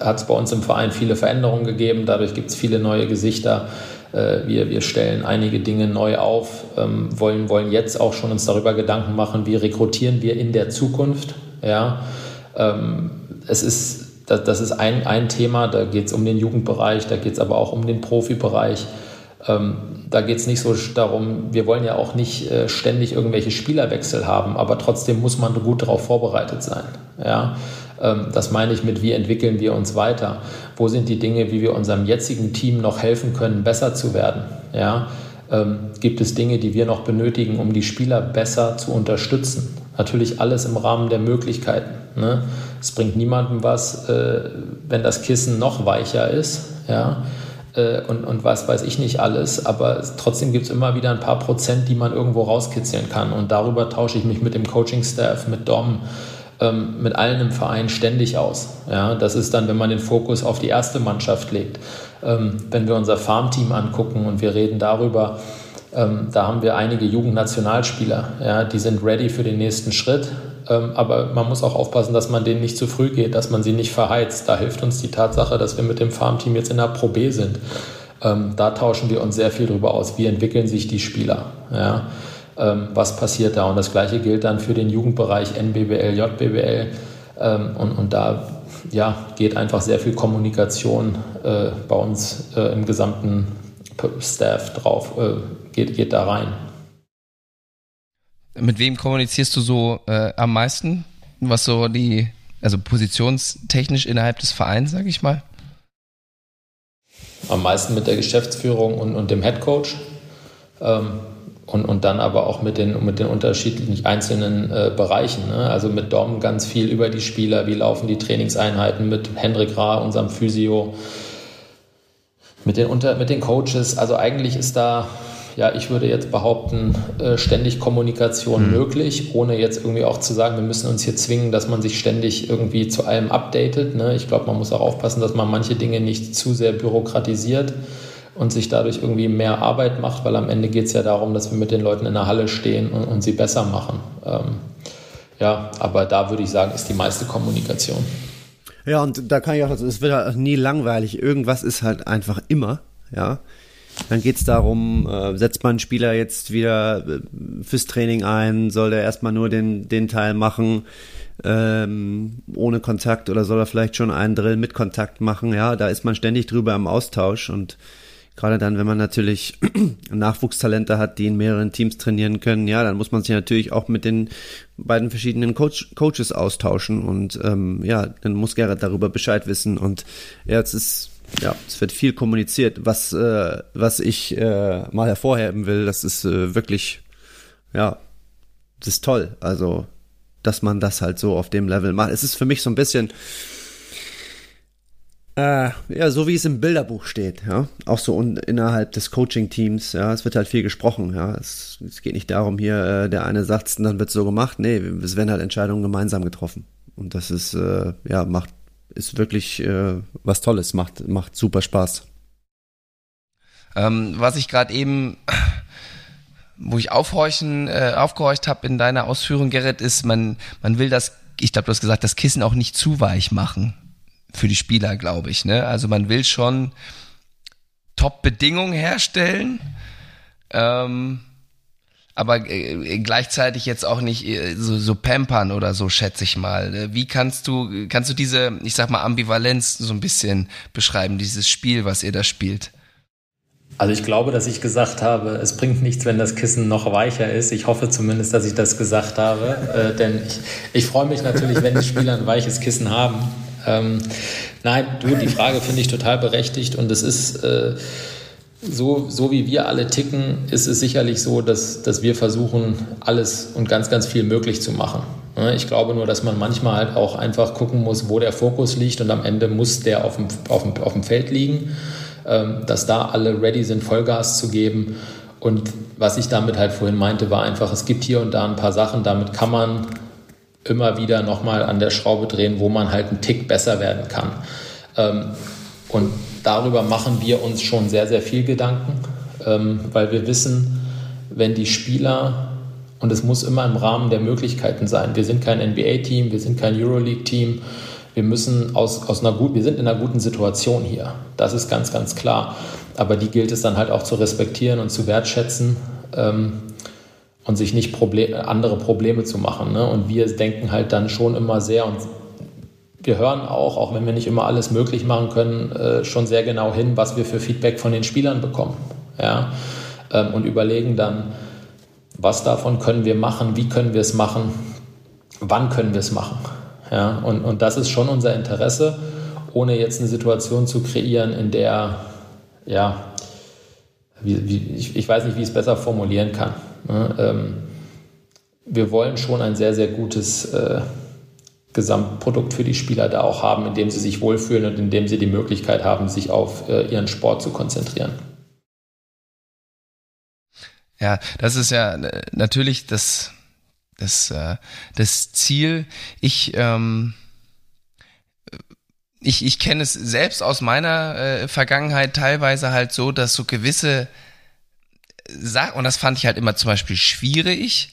hat es bei uns im Verein viele Veränderungen gegeben. Dadurch gibt es viele neue Gesichter. Äh, wir, wir stellen einige Dinge neu auf, ähm, wollen, wollen jetzt auch schon uns darüber Gedanken machen, wie rekrutieren wir in der Zukunft. Ja, ähm, es ist das, das ist ein, ein Thema, da geht es um den Jugendbereich, da geht es aber auch um den Profibereich. Ähm, da geht es nicht so darum, wir wollen ja auch nicht äh, ständig irgendwelche Spielerwechsel haben, aber trotzdem muss man gut darauf vorbereitet sein. Ja? Ähm, das meine ich mit, wie entwickeln wir uns weiter? Wo sind die Dinge, wie wir unserem jetzigen Team noch helfen können, besser zu werden? Ja? Ähm, gibt es Dinge, die wir noch benötigen, um die Spieler besser zu unterstützen? Natürlich alles im Rahmen der Möglichkeiten. Ne? Es bringt niemandem was, äh, wenn das Kissen noch weicher ist. Ja? Äh, und, und was weiß ich nicht alles, aber trotzdem gibt es immer wieder ein paar Prozent, die man irgendwo rauskitzeln kann. Und darüber tausche ich mich mit dem Coaching-Staff, mit Dom, ähm, mit allen im Verein ständig aus. Ja, das ist dann, wenn man den Fokus auf die erste Mannschaft legt. Ähm, wenn wir unser Farmteam angucken und wir reden darüber, ähm, da haben wir einige Jugendnationalspieler, ja, die sind ready für den nächsten Schritt. Ähm, aber man muss auch aufpassen, dass man denen nicht zu früh geht, dass man sie nicht verheizt. Da hilft uns die Tatsache, dass wir mit dem Farmteam jetzt in der Pro B sind. Ähm, da tauschen wir uns sehr viel darüber aus. Wie entwickeln sich die Spieler? Ja? Ähm, was passiert da? Und das Gleiche gilt dann für den Jugendbereich NBBL, JBBL. Ähm, und, und da ja, geht einfach sehr viel Kommunikation äh, bei uns äh, im gesamten Staff drauf, äh, geht, geht da rein. Mit wem kommunizierst du so äh, am meisten? Was so die, also positionstechnisch innerhalb des Vereins, sage ich mal? Am meisten mit der Geschäftsführung und, und dem Headcoach. Ähm, und, und dann aber auch mit den, mit den unterschiedlichen einzelnen äh, Bereichen. Ne? Also mit Dom ganz viel über die Spieler, wie laufen die Trainingseinheiten, mit Hendrik Ra, unserem Physio, mit den, unter, mit den Coaches. Also eigentlich ist da ja, ich würde jetzt behaupten, äh, ständig Kommunikation mhm. möglich, ohne jetzt irgendwie auch zu sagen, wir müssen uns hier zwingen, dass man sich ständig irgendwie zu allem updatet. Ne? Ich glaube, man muss auch aufpassen, dass man manche Dinge nicht zu sehr bürokratisiert und sich dadurch irgendwie mehr Arbeit macht, weil am Ende geht es ja darum, dass wir mit den Leuten in der Halle stehen und, und sie besser machen. Ähm, ja, aber da würde ich sagen, ist die meiste Kommunikation. Ja, und da kann ich auch, es wird halt nie langweilig. Irgendwas ist halt einfach immer, ja. Dann geht es darum, äh, setzt man einen Spieler jetzt wieder äh, fürs Training ein, soll der erstmal nur den, den Teil machen ähm, ohne Kontakt oder soll er vielleicht schon einen Drill mit Kontakt machen? Ja, da ist man ständig drüber im Austausch und gerade dann, wenn man natürlich (clears throat) Nachwuchstalente hat, die in mehreren Teams trainieren können, ja, dann muss man sich natürlich auch mit den beiden verschiedenen Coach, Coaches austauschen und ähm, ja, dann muss Gerrit darüber Bescheid wissen und ja, es ist ja, es wird viel kommuniziert. Was, äh, was ich äh, mal hervorheben will, das ist äh, wirklich, ja, das ist toll. Also, dass man das halt so auf dem Level macht. Es ist für mich so ein bisschen, äh, ja, so wie es im Bilderbuch steht, ja. Auch so un innerhalb des Coaching-Teams, ja. Es wird halt viel gesprochen, ja. Es, es geht nicht darum, hier, äh, der eine sagt und dann wird so gemacht. Nee, es werden halt Entscheidungen gemeinsam getroffen. Und das ist, äh, ja, macht ist wirklich äh, was Tolles, macht, macht super Spaß. Ähm, was ich gerade eben, wo ich aufhorchen, äh, aufgehorcht habe in deiner Ausführung, Gerrit, ist, man, man will das, ich glaube, du hast gesagt, das Kissen auch nicht zu weich machen für die Spieler, glaube ich. Ne? Also man will schon Top-Bedingungen herstellen. Ähm, aber äh, gleichzeitig jetzt auch nicht äh, so, so pampern oder so, schätze ich mal. Äh, wie kannst du, kannst du diese, ich sag mal, Ambivalenz so ein bisschen beschreiben, dieses Spiel, was ihr da spielt? Also ich glaube, dass ich gesagt habe, es bringt nichts, wenn das Kissen noch weicher ist. Ich hoffe zumindest, dass ich das gesagt habe, äh, denn ich, ich freue mich natürlich, wenn die Spieler ein weiches Kissen haben. Ähm, nein, du, die Frage finde ich total berechtigt und es ist äh, so, so wie wir alle ticken, ist es sicherlich so, dass, dass wir versuchen, alles und ganz, ganz viel möglich zu machen. Ich glaube nur, dass man manchmal halt auch einfach gucken muss, wo der Fokus liegt und am Ende muss der auf dem, auf dem, auf dem Feld liegen, ähm, dass da alle ready sind, Vollgas zu geben. Und was ich damit halt vorhin meinte, war einfach, es gibt hier und da ein paar Sachen, damit kann man immer wieder nochmal an der Schraube drehen, wo man halt einen Tick besser werden kann. Ähm, und darüber machen wir uns schon sehr, sehr viel Gedanken, ähm, weil wir wissen, wenn die Spieler Und es muss immer im Rahmen der Möglichkeiten sein. Wir sind kein NBA-Team, wir sind kein Euroleague-Team. Wir müssen aus, aus einer gut, wir sind in einer guten Situation hier. Das ist ganz, ganz klar. Aber die gilt es dann halt auch zu respektieren und zu wertschätzen ähm, und sich nicht Problem, andere Probleme zu machen. Ne? Und wir denken halt dann schon immer sehr und wir hören auch, auch wenn wir nicht immer alles möglich machen können, äh, schon sehr genau hin, was wir für Feedback von den Spielern bekommen. Ja? Ähm, und überlegen dann, was davon können wir machen, wie können wir es machen, wann können wir es machen. Ja? Und, und das ist schon unser Interesse, ohne jetzt eine Situation zu kreieren, in der, ja, wie, wie, ich, ich, weiß nicht, wie ich es besser formulieren kann. Ne? Ähm, wir wollen schon ein sehr, sehr gutes äh, Gesamtprodukt für die Spieler da auch haben, in dem sie sich wohlfühlen und in dem sie die Möglichkeit haben, sich auf äh, ihren Sport zu konzentrieren. Ja, das ist ja äh, natürlich das, das, das Ziel. Ich, ähm, ich, ich kenne es selbst aus meiner Vergangenheit teilweise halt so, dass so gewisse Sachen, und das fand ich halt immer zum Beispiel schwierig,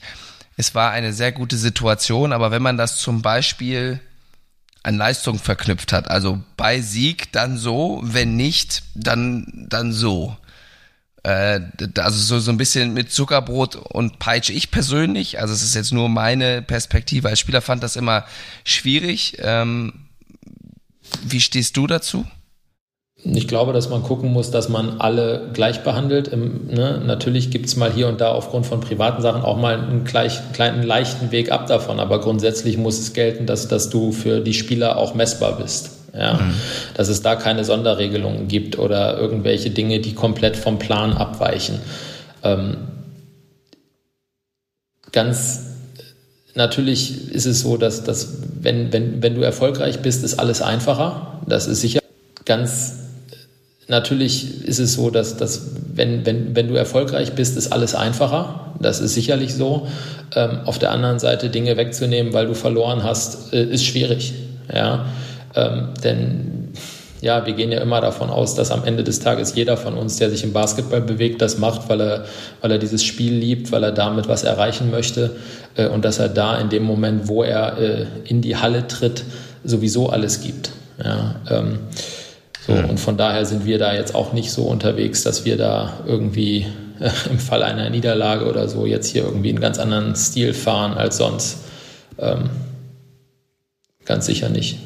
es war eine sehr gute Situation, aber wenn man das zum Beispiel an Leistung verknüpft hat, also bei Sieg dann so, wenn nicht, dann, dann so. Äh, also so, so ein bisschen mit Zuckerbrot und Peitsche. Ich persönlich, also es ist jetzt nur meine Perspektive als Spieler, fand das immer schwierig. Ähm, wie stehst du dazu? Ich glaube, dass man gucken muss, dass man alle gleich behandelt. Ne? Natürlich gibt es mal hier und da aufgrund von privaten Sachen auch mal einen gleich, kleinen leichten Weg ab davon, aber grundsätzlich muss es gelten, dass, dass du für die Spieler auch messbar bist. Ja? Mhm. Dass es da keine Sonderregelungen gibt oder irgendwelche Dinge, die komplett vom Plan abweichen. Ähm, ganz natürlich ist es so, dass, dass wenn, wenn, wenn du erfolgreich bist, ist alles einfacher. Das ist sicher ganz Natürlich ist es so, dass, dass wenn, wenn, wenn du erfolgreich bist, ist alles einfacher. Das ist sicherlich so. Ähm, auf der anderen Seite Dinge wegzunehmen, weil du verloren hast, äh, ist schwierig. Ja? Ähm, denn ja, wir gehen ja immer davon aus, dass am Ende des Tages jeder von uns, der sich im Basketball bewegt, das macht, weil er, weil er dieses Spiel liebt, weil er damit was erreichen möchte äh, und dass er da in dem Moment, wo er äh, in die Halle tritt, sowieso alles gibt. Ja, ähm, so, mhm. Und von daher sind wir da jetzt auch nicht so unterwegs, dass wir da irgendwie äh, im Fall einer Niederlage oder so jetzt hier irgendwie einen ganz anderen Stil fahren als sonst. Ähm, ganz sicher nicht.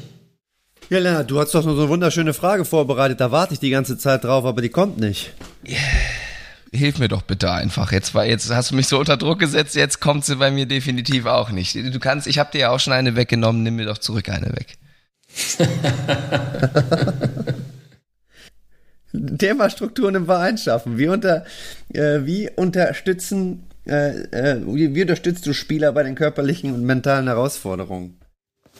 Ja, Lennart, du hast doch noch so eine wunderschöne Frage vorbereitet. Da warte ich die ganze Zeit drauf, aber die kommt nicht. Yeah. Hilf mir doch bitte einfach. Jetzt war jetzt hast du mich so unter Druck gesetzt. Jetzt kommt sie bei mir definitiv auch nicht. Du kannst, ich habe dir ja auch schon eine weggenommen. Nimm mir doch zurück eine weg. (laughs) Thema Strukturen im Verein schaffen. Wie, unter, äh, wie unterstützen, äh, äh, wie, wie unterstützt du Spieler bei den körperlichen und mentalen Herausforderungen?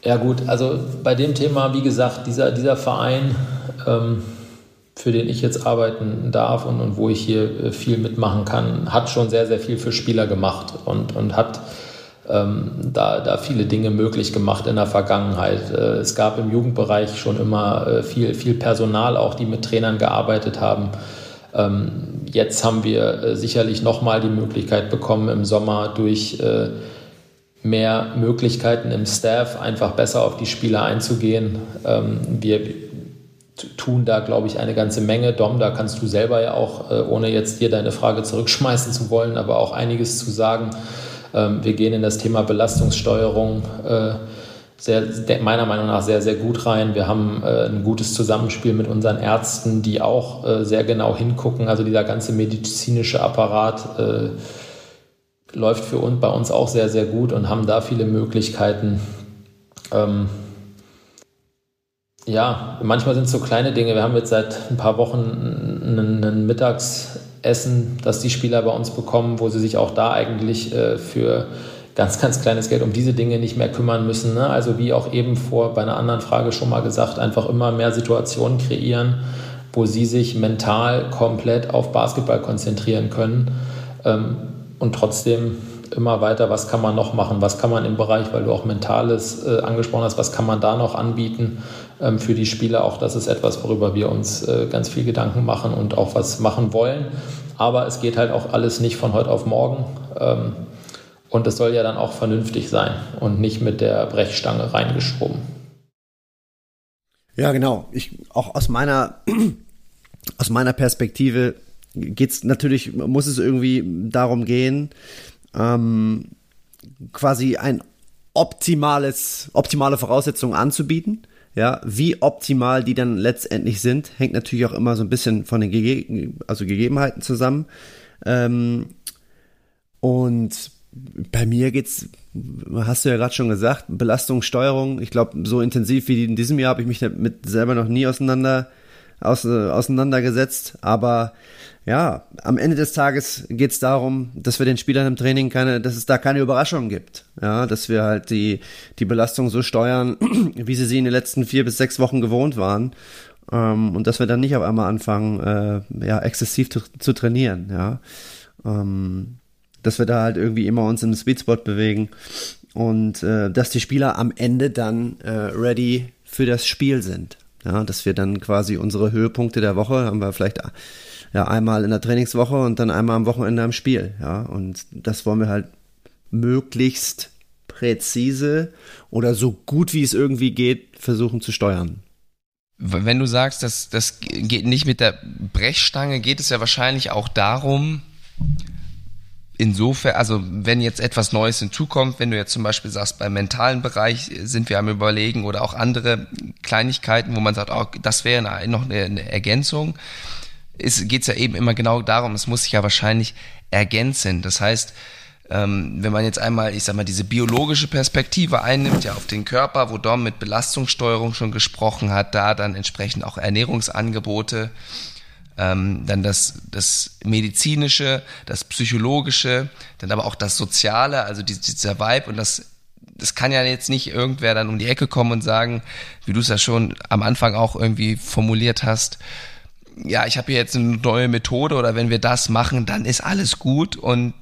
Ja gut, also bei dem Thema, wie gesagt, dieser, dieser Verein, ähm, für den ich jetzt arbeiten darf und, und wo ich hier äh, viel mitmachen kann, hat schon sehr, sehr viel für Spieler gemacht und, und hat ähm, da, da viele Dinge möglich gemacht in der Vergangenheit. Äh, es gab im Jugendbereich schon immer äh, viel, viel Personal, auch die mit Trainern gearbeitet haben. Ähm, jetzt haben wir äh, sicherlich nochmal die Möglichkeit bekommen, im Sommer durch äh, mehr Möglichkeiten im Staff einfach besser auf die Spieler einzugehen. Ähm, wir tun da, glaube ich, eine ganze Menge. Dom, da kannst du selber ja auch, äh, ohne jetzt dir deine Frage zurückschmeißen zu wollen, aber auch einiges zu sagen. Ähm, wir gehen in das Thema Belastungssteuerung äh, sehr, meiner Meinung nach sehr, sehr gut rein. Wir haben äh, ein gutes Zusammenspiel mit unseren Ärzten, die auch äh, sehr genau hingucken. Also dieser ganze medizinische Apparat läuft für uns bei uns auch sehr, sehr gut und haben da viele Möglichkeiten. Ähm, ja, manchmal sind es so kleine Dinge. Wir haben jetzt seit ein paar Wochen einen, einen Mittags- Essen, das die Spieler bei uns bekommen, wo sie sich auch da eigentlich äh, für ganz, ganz kleines Geld um diese Dinge nicht mehr kümmern müssen. Ne? Also wie auch eben vor bei einer anderen Frage schon mal gesagt, einfach immer mehr Situationen kreieren, wo sie sich mental komplett auf Basketball konzentrieren können ähm, und trotzdem immer weiter, was kann man noch machen, was kann man im Bereich, weil du auch Mentales äh, angesprochen hast, was kann man da noch anbieten für die Spieler. Auch das ist etwas, worüber wir uns äh, ganz viel Gedanken machen und auch was machen wollen. Aber es geht halt auch alles nicht von heute auf morgen. Ähm, Und es soll ja dann auch vernünftig sein und nicht mit der Brechstange reingeschoben. Ja, genau. Ich, auch aus meiner, (clears throat) aus meiner Perspektive geht's natürlich, muss es irgendwie darum gehen, ähm, quasi ein optimales, optimale Voraussetzungen anzubieten. Ja, wie optimal die dann letztendlich sind, hängt natürlich auch immer so ein bisschen von den Gege also Gegebenheiten zusammen. Ähm, und bei mir geht's, hast du ja gerade schon gesagt, Belastungssteuerung. Ich glaube, so intensiv wie in diesem Jahr habe ich mich damit selber noch nie auseinander, aus, auseinandergesetzt. Aber ja, am Ende des Tages geht es darum, dass wir den Spielern im Training keine, dass es da keine Überraschungen gibt. Ja, dass wir halt die, die Belastung so steuern, (clears throat) wie sie sie in den letzten vier bis sechs Wochen gewohnt waren. Ähm, und dass wir dann nicht auf einmal anfangen, äh, ja, exzessiv zu, zu trainieren, ja. Ähm, dass wir da halt irgendwie immer uns im Sweet Spot bewegen und äh, dass die Spieler am Ende dann äh, ready für das Spiel sind. Ja, dass wir dann quasi unsere Höhepunkte der Woche haben wir vielleicht ja einmal in der Trainingswoche und dann einmal am Wochenende am Spiel. Ja, und das wollen wir halt möglichst präzise oder so gut wie es irgendwie geht versuchen zu steuern. Wenn du sagst, dass das geht nicht mit der Brechstange, geht es ja wahrscheinlich auch darum, insofern, also wenn jetzt etwas Neues hinzukommt, wenn du jetzt zum Beispiel sagst, beim mentalen Bereich sind wir am überlegen oder auch andere Kleinigkeiten, wo man sagt, oh, das wäre noch eine, Ergänzung, geht es ja eben immer genau darum, es muss sich ja wahrscheinlich ergänzen. Das heißt, ähm, wenn man jetzt einmal, ich sag mal, diese biologische Perspektive einnimmt, ja auf den Körper, wo Dom mit Belastungssteuerung schon gesprochen hat, da dann entsprechend auch Ernährungsangebote, ähm, dann das, das medizinische, das psychologische, dann aber auch das soziale, also dieser Vibe und das das kann ja jetzt nicht irgendwer dann um die Ecke kommen und sagen, wie du es ja schon am Anfang auch irgendwie formuliert hast, ja, ich habe hier jetzt eine neue Methode oder wenn wir das machen, dann ist alles gut und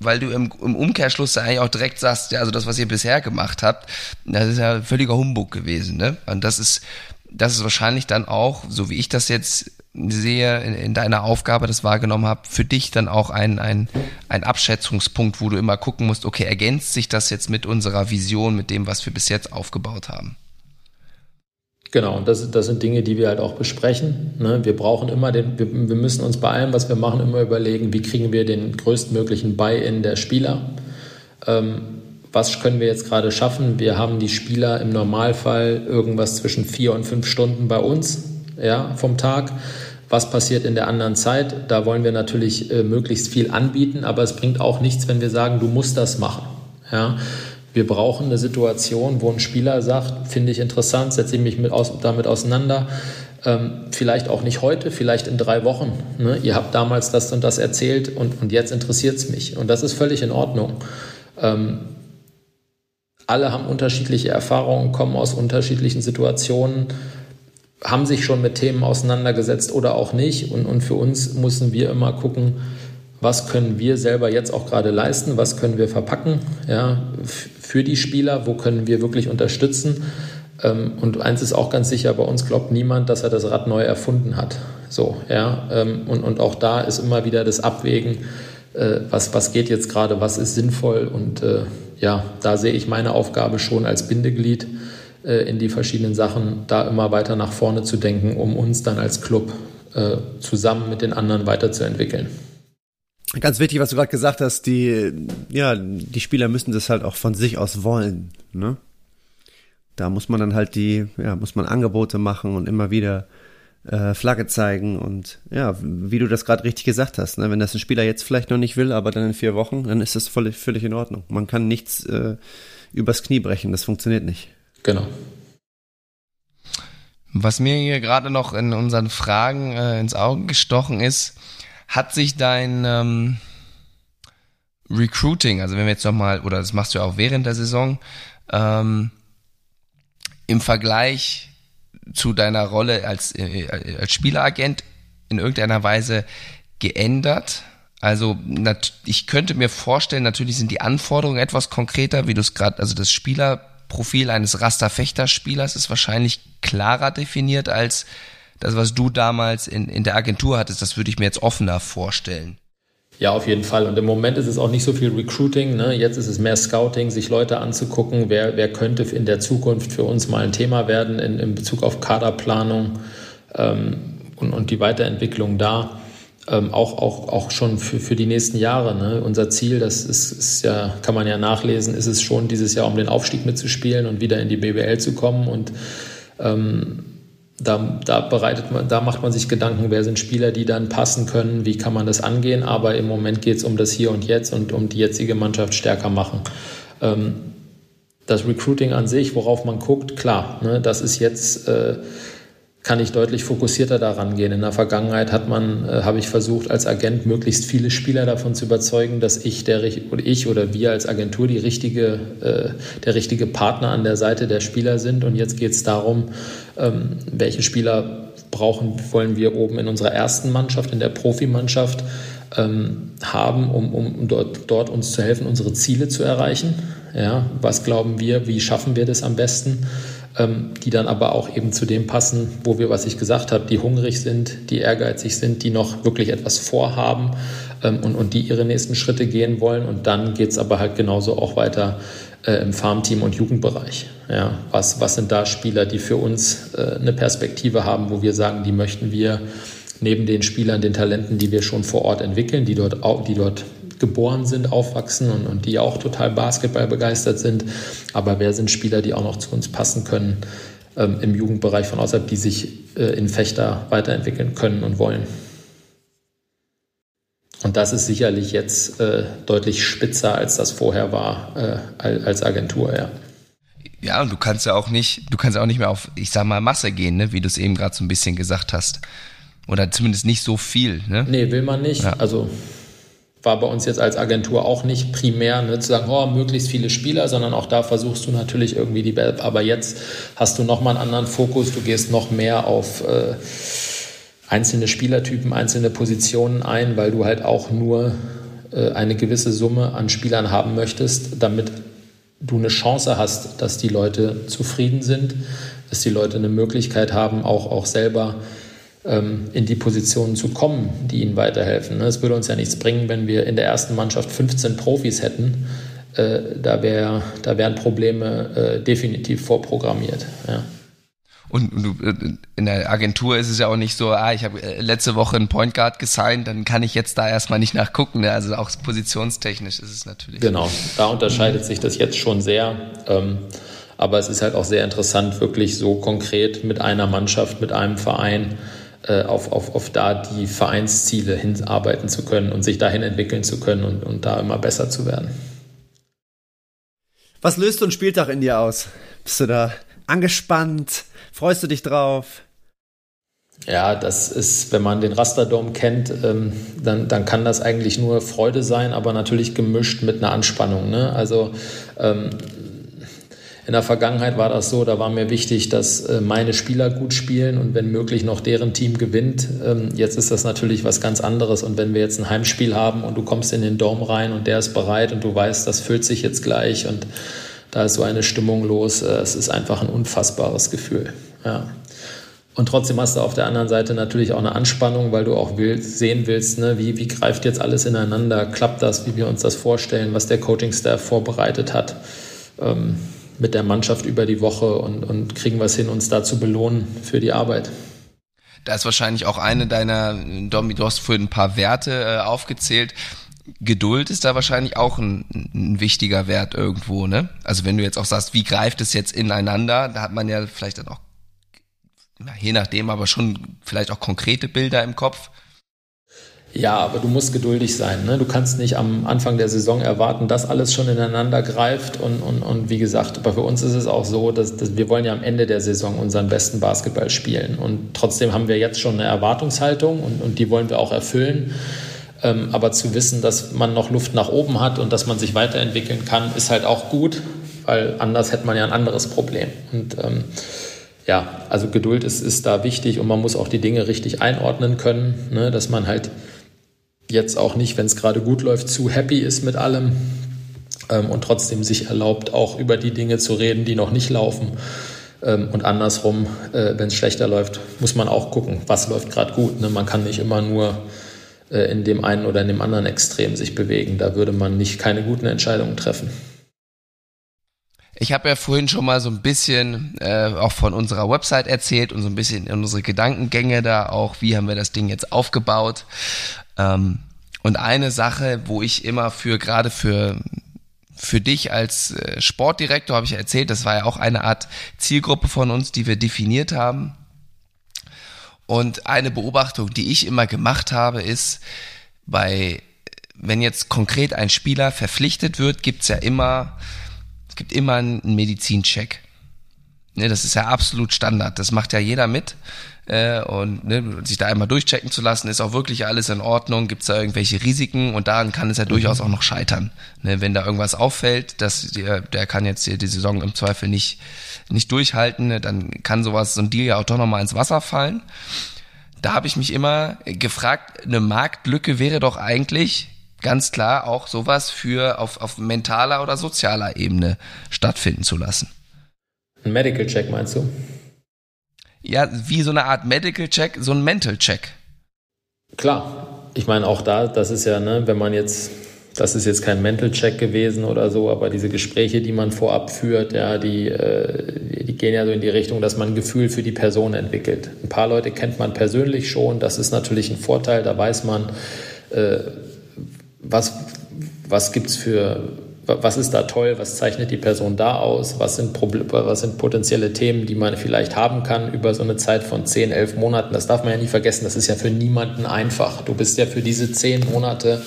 weil du im, im Umkehrschluss eigentlich auch direkt sagst, ja, also das, was ihr bisher gemacht habt, das ist ja völliger Humbug gewesen, ne? Und das ist, das ist wahrscheinlich dann auch, so wie ich das jetzt sehe in, in deiner Aufgabe, das wahrgenommen habe, für dich dann auch ein, ein, ein Abschätzungspunkt, wo du immer gucken musst, okay, ergänzt sich das jetzt mit unserer Vision, mit dem, was wir bis jetzt aufgebaut haben? Genau, und das, das sind Dinge, die wir halt auch besprechen. Ne? Wir brauchen immer den, wir, wir, müssen uns bei allem, was wir machen, immer überlegen, wie kriegen wir den größtmöglichen Buy-in der Spieler. Ähm, was können wir jetzt gerade schaffen? Wir haben die Spieler im Normalfall irgendwas zwischen vier und fünf Stunden bei uns ja, vom Tag. Was passiert in der anderen Zeit? Da wollen wir natürlich äh, möglichst viel anbieten, aber es bringt auch nichts, wenn wir sagen, du musst das machen. Ja? Wir brauchen eine Situation, wo ein Spieler sagt, finde ich interessant, setze ich mich mit aus, damit auseinander. Ähm, vielleicht auch nicht heute, vielleicht in drei Wochen. Ne? Ihr habt damals das und das erzählt und, und jetzt interessiert es mich. Und das ist völlig in Ordnung. Ähm, alle haben unterschiedliche Erfahrungen, kommen aus unterschiedlichen Situationen, haben sich schon mit Themen auseinandergesetzt oder auch nicht. Und, und für uns müssen wir immer gucken, was können wir selber jetzt auch gerade leisten, was können wir verpacken ja, für die Spieler, wo können wir wirklich unterstützen. Ähm, und eins ist auch ganz sicher, bei uns glaubt niemand, dass er das Rad neu erfunden hat. So, ja, ähm, und, und auch da ist immer wieder das Abwägen, äh, was, was geht jetzt gerade, was ist sinnvoll. Und äh, ja, da sehe ich meine Aufgabe schon als Bindeglied in die verschiedenen Sachen, da immer weiter nach vorne zu denken, um uns dann als Club zusammen mit den anderen weiterzuentwickeln. Ganz wichtig, was du gerade gesagt hast, die, ja, die Spieler müssen das halt auch von sich aus wollen, ne? Da muss man dann halt die, ja, muss man Angebote machen und immer wieder äh, Flagge zeigen und ja, wie du das gerade richtig gesagt hast, ne? wenn das ein Spieler jetzt vielleicht noch nicht will, aber dann in vier Wochen, dann ist das völlig, völlig in Ordnung. Man kann nichts äh, übers Knie brechen, das funktioniert nicht. Genau. Was mir hier gerade noch in unseren Fragen äh, ins Auge gestochen ist, hat sich dein ähm, Recruiting, also wenn wir jetzt nochmal, oder das machst du auch während der Saison, ähm, im Vergleich zu deiner Rolle als, äh, als Spieleragent in irgendeiner Weise geändert? Also ich könnte mir vorstellen, natürlich sind die Anforderungen etwas konkreter, wie du es gerade, also das Spielerprofil eines Rasterfechter-Spielers ist wahrscheinlich klarer definiert als das, was du damals in, in der Agentur hattest, das würde ich mir jetzt offener vorstellen. Ja, auf jeden Fall. Und im Moment ist es auch nicht so viel Recruiting. Ne? Jetzt ist es mehr Scouting, sich Leute anzugucken, wer, wer könnte in der Zukunft für uns mal ein Thema werden in, in Bezug auf Kaderplanung ähm, und, und die Weiterentwicklung da. Ähm, auch, auch, auch schon für, für die nächsten Jahre. Ne? Unser Ziel, das ist, ist ja, kann man ja nachlesen, ist es schon dieses Jahr, um den Aufstieg mitzuspielen und wieder in die BBL zu kommen. Und ähm, da, da, bereitet man, da macht man sich Gedanken, wer sind Spieler, die dann passen können, wie kann man das angehen. Aber im Moment geht es um das Hier und Jetzt und um die jetzige Mannschaft stärker machen. Ähm, das Recruiting an sich, worauf man guckt, klar, ne, das ist jetzt äh, kann ich deutlich fokussierter daran gehen. In der Vergangenheit hat man, äh, habe ich versucht, als Agent möglichst viele Spieler davon zu überzeugen, dass ich, der, oder ich oder wir als Agentur die richtige, äh, der richtige Partner an der Seite der Spieler sind. Und jetzt geht es darum, ähm, welche Spieler brauchen, wollen wir oben in unserer ersten Mannschaft, in der Profimannschaft ähm, haben, um, um dort, dort uns zu helfen, unsere Ziele zu erreichen. Ja, was glauben wir, wie schaffen wir das am besten? Ähm, die dann aber auch eben zu dem passen, wo wir, was ich gesagt habe, die hungrig sind, die ehrgeizig sind, die noch wirklich etwas vorhaben ähm, und, und die ihre nächsten Schritte gehen wollen. Und dann geht es aber halt genauso auch weiter äh, im Farmteam und Jugendbereich. Ja, was, was sind da Spieler, die für uns äh, eine Perspektive haben, wo wir sagen, die möchten wir neben den Spielern, den Talenten, die wir schon vor Ort entwickeln, die dort, die dort geboren sind, aufwachsen und, und die auch total Basketball begeistert sind. Aber wer sind Spieler, die auch noch zu uns passen können ähm, im Jugendbereich von außerhalb, die sich äh, in Fechter weiterentwickeln können und wollen? Und das ist sicherlich jetzt äh, deutlich spitzer, als das vorher war äh, als Agentur, ja. Ja, und du kannst ja auch nicht, du kannst auch nicht mehr auf, ich sag mal, Masse gehen, ne? wie du es eben gerade so ein bisschen gesagt hast. Oder zumindest nicht so viel. Ne? Nee, will man nicht. Ja. Also war bei uns jetzt als Agentur auch nicht primär ne, zu sagen, oh, möglichst viele Spieler, sondern auch da versuchst du natürlich irgendwie die, aber jetzt hast du nochmal einen anderen Fokus, du gehst noch mehr auf äh, einzelne Spielertypen, einzelne Positionen ein, weil du halt auch nur äh, eine gewisse Summe an Spielern haben möchtest, damit du eine Chance hast, dass die Leute zufrieden sind, dass die Leute eine Möglichkeit haben, auch, auch selber ähm, in die Positionen zu kommen, die ihnen weiterhelfen. Ne? Es würde uns ja nichts bringen, wenn wir in der ersten Mannschaft 15 Profis hätten. Äh, da, wär, da wären Probleme äh, definitiv vorprogrammiert. Ja. Und, äh, in der Agentur ist es ja auch nicht so, ah, ich habe letzte Woche einen Point Guard gesigned, dann kann ich jetzt da erstmal nicht nachgucken. Ne? Also auch positionstechnisch ist es natürlich. Genau, da unterscheidet sich das jetzt schon sehr. Ähm, aber es ist halt auch sehr interessant, wirklich so konkret mit einer Mannschaft, mit einem Verein äh, auf, auf, auf da die Vereinsziele hinarbeiten zu können und sich dahin entwickeln zu können und, und da immer besser zu werden. Was löst so ein Spieltag in dir aus? Bist du da angespannt? Freust du dich drauf? Ja, das ist, wenn man den Rasterdom kennt, ähm, dann, dann kann das eigentlich nur Freude sein, aber natürlich gemischt mit einer Anspannung. Ne? Also ähm, in der Vergangenheit war das so, da war mir wichtig, dass äh, meine Spieler gut spielen und wenn möglich noch deren Team gewinnt. Ähm, jetzt ist das natürlich was ganz anderes und wenn wir jetzt ein Heimspiel haben und du kommst in den Dom rein und der ist bereit und du weißt, das füllt sich jetzt gleich und da ist so eine Stimmung los, äh, es ist einfach ein unfassbares Gefühl. Ja. Und trotzdem hast du auf der anderen Seite natürlich auch eine Anspannung, weil du auch willst, sehen willst, ne, wie, wie greift jetzt alles ineinander, klappt das, wie wir uns das vorstellen, was der Coaching-Staff vorbereitet hat. Ähm, mit der Mannschaft über die Woche und, und kriegen es hin, uns da zu belohnen für die Arbeit. Da ist wahrscheinlich auch eine deiner, Domi, du hast vorhin ein paar Werte äh, aufgezählt. Geduld ist da wahrscheinlich auch ein, ein, wichtiger Wert irgendwo, ne? Also wenn du jetzt auch sagst, wie greift es jetzt ineinander, da hat man ja vielleicht dann auch, je nachdem, aber schon vielleicht auch konkrete Bilder im Kopf. Ja, aber du musst geduldig sein. Ne? Du kannst nicht am Anfang der Saison erwarten, dass alles schon ineinander greift. Und, und, und wie gesagt, aber für uns ist es auch so, dass, dass wir wollen ja am Ende der Saison unseren besten Basketball spielen. Und trotzdem haben wir jetzt schon eine Erwartungshaltung und, und die wollen wir auch erfüllen. Ähm, aber zu wissen, dass man noch Luft nach oben hat und dass man sich weiterentwickeln kann, ist halt auch gut, weil anders hätte man ja ein anderes Problem. Und ähm, ja, also Geduld ist, ist da wichtig und man muss auch die Dinge richtig einordnen können, ne? dass man halt jetzt auch nicht, wenn es gerade gut läuft, zu happy ist mit allem ähm, und trotzdem sich erlaubt, auch über die Dinge zu reden, die noch nicht laufen. Ähm, und andersrum, äh, wenn es schlechter läuft, muss man auch gucken, was läuft gerade gut. Ne? Man kann nicht immer nur äh, in dem einen oder in dem anderen Extrem sich bewegen. Da würde man nicht keine guten Entscheidungen treffen. Ich habe ja vorhin schon mal so ein bisschen äh, auch von unserer Website erzählt und so ein bisschen unsere Gedankengänge da auch, wie haben wir das Ding jetzt aufgebaut. Ähm, und eine Sache, wo ich immer für, gerade für für dich als äh, Sportdirektor habe ich erzählt, das war ja auch eine Art Zielgruppe von uns, die wir definiert haben. Und eine Beobachtung, die ich immer gemacht habe, ist, bei, wenn jetzt konkret ein Spieler verpflichtet wird, gibt's ja immer, es gibt immer einen Medizincheck. Ne, das ist ja absolut Standard. Das macht ja jeder mit äh, und ne, sich da einmal durchchecken zu lassen, ist auch wirklich alles in Ordnung, gibt es da irgendwelche Risiken und daran kann es ja mhm. durchaus auch noch scheitern. Ne, wenn da irgendwas auffällt, dass der, der kann jetzt die Saison im Zweifel nicht, nicht durchhalten, ne, dann kann sowas, so ein Deal ja auch doch nochmal ins Wasser fallen. Da habe ich mich immer gefragt, eine Marktlücke wäre doch eigentlich ganz klar auch sowas für auf, auf mentaler oder sozialer Ebene stattfinden zu lassen. Ein Medical Check meinst du? Ja, wie so eine Art Medical Check, so ein Mental Check. Klar, ich meine auch da, das ist ja, ne, wenn man jetzt, das ist jetzt kein Mental Check gewesen oder so, aber diese Gespräche, die man vorab führt, ja, die, äh, die gehen ja so in die Richtung, dass man ein Gefühl für die Person entwickelt. Ein paar Leute kennt man persönlich schon, das ist natürlich ein Vorteil, da weiß man, äh, was, was gibt es für was ist da toll, was zeichnet die Person da aus, was sind, was sind potenzielle Themen, die man vielleicht haben kann über so eine Zeit von 10, 11 Monaten. Das darf man ja nie vergessen, das ist ja für niemanden einfach. Du bist ja für diese 10 Monate,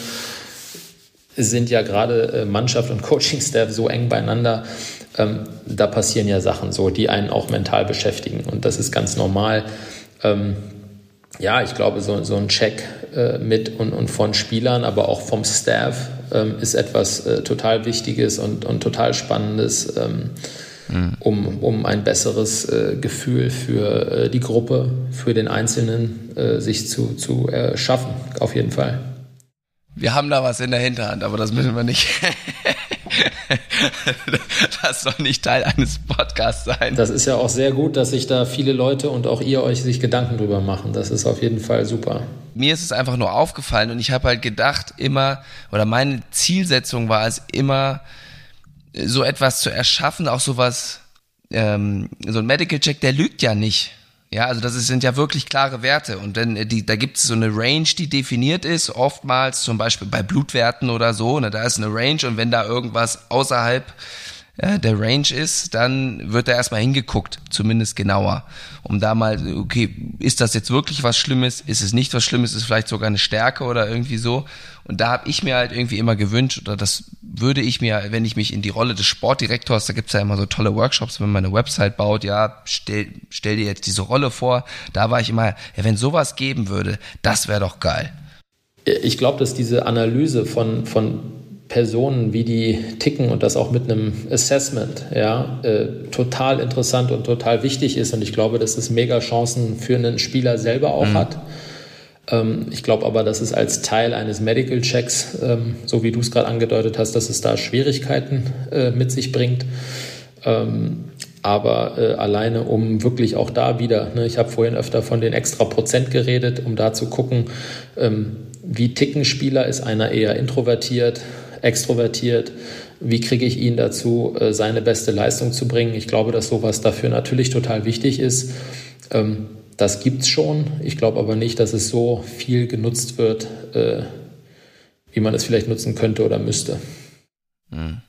sind ja gerade äh, Mannschaft und (laughs) Coaching-Staff so eng beieinander, ähm, da passieren ja Sachen so, die einen auch mental beschäftigen und das ist ganz normal. Ähm, ja, ich glaube, so, so ein Check äh, mit und, und von Spielern, aber auch vom Staff ähm, ist etwas äh, total Wichtiges und, und total Spannendes, ähm, mhm. um, um ein besseres äh, Gefühl für äh, die Gruppe, für den Einzelnen äh, sich zu, zu schaffen, auf jeden Fall. Wir haben da was in der Hinterhand, aber das müssen wir nicht. (laughs) (laughs) das soll nicht Teil eines Podcasts sein. Das ist ja auch sehr gut, dass sich da viele Leute und auch ihr euch sich Gedanken drüber machen. Das ist auf jeden Fall super. Mir ist es einfach nur aufgefallen und ich habe halt gedacht, immer, oder meine Zielsetzung war es immer, so etwas zu erschaffen, auch sowas, ähm, so ein Medical Check, der lügt ja nicht. Ja, also das sind ja wirklich klare Werte und dann äh, die, da gibt es so eine Range, die definiert ist, oftmals zum Beispiel bei Blutwerten oder so, ne, da ist eine Range und wenn da irgendwas außerhalb der Range ist, dann wird da erstmal hingeguckt, zumindest genauer, um da mal, okay, ist das jetzt wirklich was Schlimmes, ist es nicht was Schlimmes, ist es vielleicht sogar eine Stärke oder irgendwie so. Und da habe ich mir halt irgendwie immer gewünscht, oder das würde ich mir, wenn ich mich in die Rolle des Sportdirektors, da gibt's ja immer so tolle Workshops, wenn man eine Website baut, ja, stell, stell dir jetzt diese Rolle vor, da war ich immer, ja, wenn sowas geben würde, das wäre doch geil. Ich glaube, dass diese Analyse von, von Personen, wie die ticken und das auch mit einem Assessment, ja, äh, total interessant und total wichtig ist. Und ich glaube, dass es mega Chancen für einen Spieler selber auch mhm. hat. Ähm, ich glaube aber, dass es als Teil eines Medical Checks, ähm, so wie du es gerade angedeutet hast, dass es da Schwierigkeiten äh, mit sich bringt. Ähm, aber äh, alleine, um wirklich auch da wieder, ne, ich habe vorhin öfter von den extra Prozent geredet, um da zu gucken, ähm, wie ticken Spieler, ist einer eher introvertiert, extrovertiert, wie kriege ich ihn dazu, äh, seine beste Leistung zu bringen. Ich glaube, dass sowas dafür natürlich total wichtig ist. Ähm, das gibt es schon. Ich glaube aber nicht, dass es so viel genutzt wird, äh, wie man es vielleicht nutzen könnte oder müsste. Hm.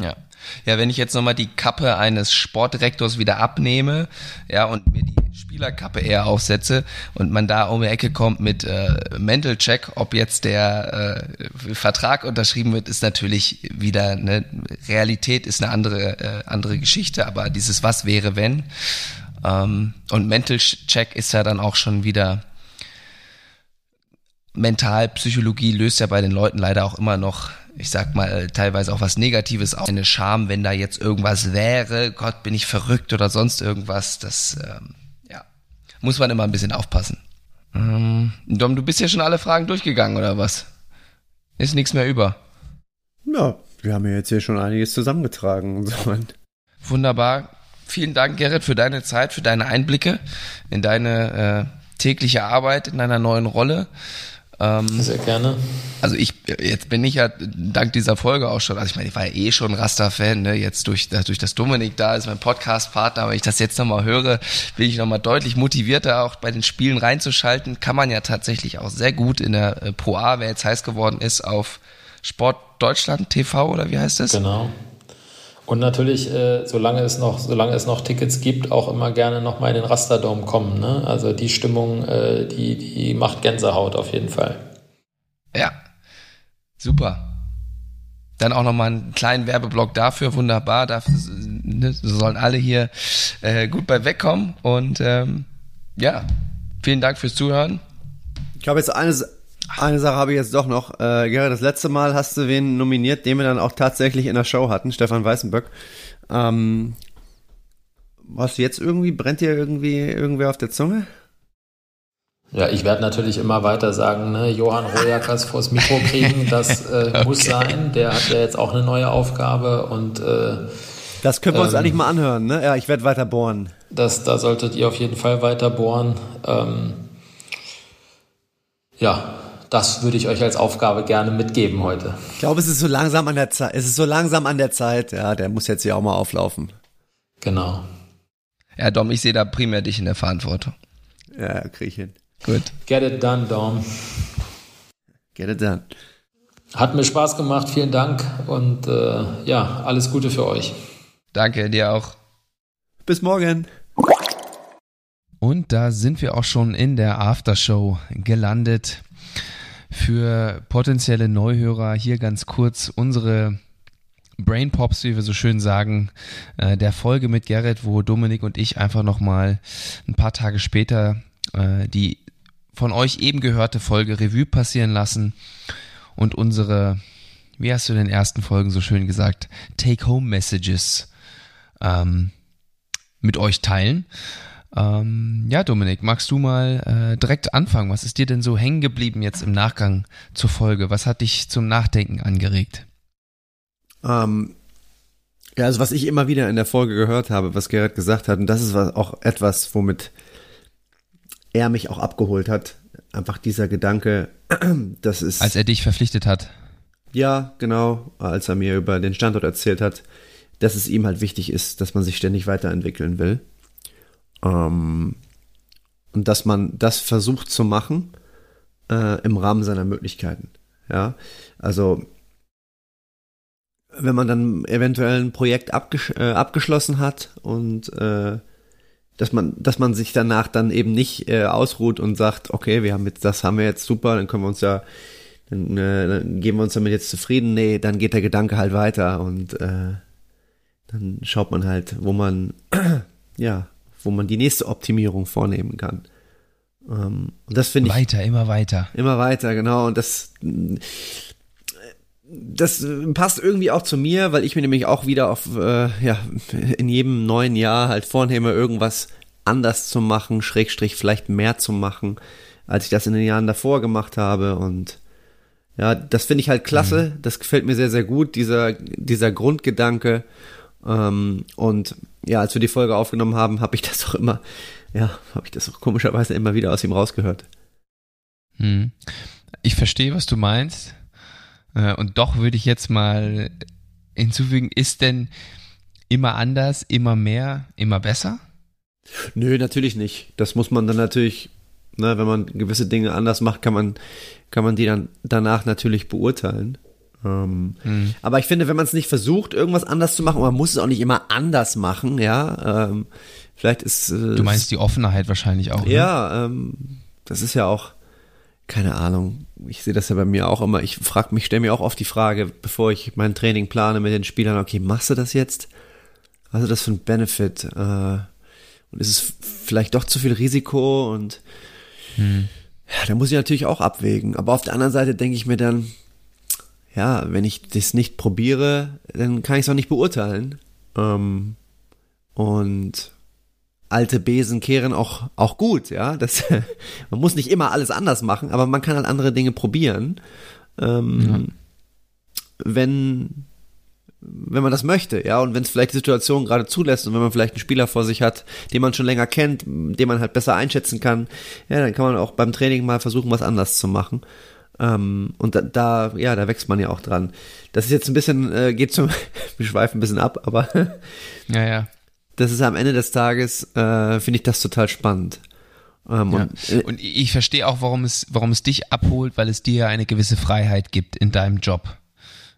Ja. Ja, wenn ich jetzt nochmal die Kappe eines Sportdirektors wieder abnehme, ja, und mir die Spielerkappe eher aufsetze und man da um die Ecke kommt mit äh, Mental Check, ob jetzt der äh, Vertrag unterschrieben wird, ist natürlich wieder eine Realität, ist eine andere, äh, andere Geschichte, aber dieses Was wäre, wenn. Ähm, und Mental Check ist ja dann auch schon wieder Mentalpsychologie löst ja bei den Leuten leider auch immer noch ich sag mal, teilweise auch was Negatives auf. Eine Scham, wenn da jetzt irgendwas wäre, Gott, bin ich verrückt oder sonst irgendwas, das, ähm, muss man immer ein bisschen aufpassen. Ähm, Dom, du bist ja schon alle Fragen durchgegangen, oder was? Ist nichts mehr über. Ja, wir haben ja jetzt hier schon einiges zusammengetragen und so. Wunderbar. Vielen Dank, Gerrit, für deine Zeit, für deine Einblicke in deine äh, tägliche Arbeit, in deiner neuen Rolle. Ähm, Sehr gerne. Also ich, jetzt bin ich ja dank dieser Folge auch schon, also ich meine, ich war ja eh schon Rasta-Fan, ne? jetzt durch, durch das Dominik da ist mein Podcast-Partner, aber ich das jetzt nochmal höre, bin ich nochmal deutlich motivierter, auch bei den Spielen reinzuschalten. Kann man ja tatsächlich auch sehr gut in der äh, Pro A, wer jetzt heiß geworden ist, auf Sport Deutschland TV oder wie heißt es? Genau. Und natürlich, äh, solange es noch, solange es noch Tickets gibt, auch immer gerne nochmal in den Rasterdom kommen. Ne? Also die Stimmung, äh, die, die macht Gänsehaut auf jeden Fall. Ja, super. Dann auch nochmal einen kleinen Werbeblock dafür, wunderbar. Dafür ne, sollen alle hier äh, gut bei wegkommen. Und ähm, ja, vielen Dank fürs Zuhören. Ich habe jetzt eine, eine Sache habe ich jetzt doch noch. Äh, Gerrit, das letzte Mal hast du wen nominiert, den wir dann auch tatsächlich in der Show hatten, Stefan Weißenböck. Ähm, was jetzt irgendwie, brennt dir irgendwie irgendwer auf der Zunge? Ja, ich werde natürlich immer weiter sagen, ne, Johann Rojakas vors Mikro kriegen, das äh, (laughs) okay. muss sein. Der hat ja jetzt auch eine neue Aufgabe und äh, das können wir uns ähm, eigentlich mal anhören, ne? Ja, ich werde weiter bohren. Das, da solltet ihr auf jeden Fall weiter bohren. Ähm, ja, das würde ich euch als Aufgabe gerne mitgeben heute. Ich glaube, es ist so langsam an der Zeit. Es ist so langsam an der Zeit. Ja, der muss jetzt hier auch mal auflaufen. Genau. Ja, Dom, ich sehe da primär dich in der Verantwortung. Ja, krieg ich hin. Gut. Get it done, Dom. Get it done. Hat mir Spaß gemacht, vielen Dank und äh, ja, alles Gute für euch. Danke, dir auch. Bis morgen. Und da sind wir auch schon in der Aftershow gelandet für potenzielle Neuhörer hier ganz kurz unsere Brain Pops, wie wir so schön sagen, äh, der Folge mit Gerrit, wo Dominik und ich einfach nochmal ein paar Tage später äh, die von euch eben gehörte Folge Revue passieren lassen und unsere, wie hast du in den ersten Folgen so schön gesagt, Take-Home-Messages ähm, mit euch teilen. Ähm, ja, Dominik, magst du mal äh, direkt anfangen? Was ist dir denn so hängen geblieben jetzt im Nachgang zur Folge? Was hat dich zum Nachdenken angeregt? Ähm, ja, also was ich immer wieder in der Folge gehört habe, was Gerrit gesagt hat, und das ist auch etwas, womit er mich auch abgeholt hat. Einfach dieser Gedanke, (clears throat) das ist. Als er dich verpflichtet hat. Ja, genau, als er mir über den Standort erzählt hat, dass es ihm halt wichtig ist, dass man sich ständig weiterentwickeln will. Ähm, und dass man das versucht zu machen äh, im Rahmen seiner Möglichkeiten. Ja, also wenn man dann eventuell ein Projekt abgesch äh, abgeschlossen hat und äh, dass man, dass man sich danach dann eben nicht äh, ausruht und sagt, okay, wir haben jetzt, das haben wir jetzt super, dann können wir uns ja, dann, äh, dann geben wir uns damit jetzt zufrieden. Nee, dann geht der Gedanke halt weiter und äh, dann schaut man halt, wo man, (clears throat) ja, wo man die nächste Optimierung vornehmen kann. Ähm, und das finde ich. Weiter, immer weiter. Immer weiter, genau. Und das, das passt irgendwie auch zu mir, weil ich mir nämlich auch wieder auf, äh, ja, in jedem neuen Jahr halt vornehme, irgendwas anders zu machen, Schrägstrich vielleicht mehr zu machen, als ich das in den Jahren davor gemacht habe. Und ja, das finde ich halt klasse. Mhm. Das gefällt mir sehr, sehr gut, dieser, dieser Grundgedanke. Ähm, und ja, als wir die Folge aufgenommen haben, habe ich das auch immer, ja, habe ich das auch komischerweise immer wieder aus ihm rausgehört. Hm. Ich verstehe, was du meinst. Äh, und doch würde ich jetzt mal hinzufügen, ist denn immer anders, immer mehr, immer besser? Nö, natürlich nicht. Das muss man dann natürlich, ne, wenn man gewisse Dinge anders macht, kann man, kann man die dann danach natürlich beurteilen. Ähm, mhm. Aber ich finde, wenn man es nicht versucht, irgendwas anders zu machen, man muss es auch nicht immer anders machen, ja. Ähm, vielleicht ist. Äh, du meinst die Offenheit wahrscheinlich auch. Ne? Ja, ähm, das ist ja auch, keine Ahnung. Ich sehe das ja bei mir auch immer. Ich frage mich, stelle mir auch oft die Frage, bevor ich mein Training plane mit den Spielern, okay, machst du das jetzt? Was ist das für ein Benefit? Äh, und ist es vielleicht doch zu viel Risiko und hm. ja, da muss ich natürlich auch abwägen. Aber auf der anderen Seite denke ich mir dann, ja, wenn ich das nicht probiere, dann kann ich es auch nicht beurteilen. Ähm, und alte Besen kehren auch, auch gut, ja. Das, (laughs) man muss nicht immer alles anders machen, aber man kann halt andere Dinge probieren. Ähm, ja. Wenn, wenn man das möchte, ja, und wenn es vielleicht die Situation gerade zulässt und wenn man vielleicht einen Spieler vor sich hat, den man schon länger kennt, den man halt besser einschätzen kann, ja, dann kann man auch beim Training mal versuchen, was anders zu machen. Ähm, und da, da, ja, da wächst man ja auch dran. Das ist jetzt ein bisschen, äh, geht zum, (laughs) wir schweifen ein bisschen ab, aber (laughs) ja, ja. Das ist am Ende des Tages, äh, finde ich das total spannend. Ähm, ja. und, äh, und ich verstehe auch, warum es, warum es dich abholt, weil es dir ja eine gewisse Freiheit gibt in deinem Job.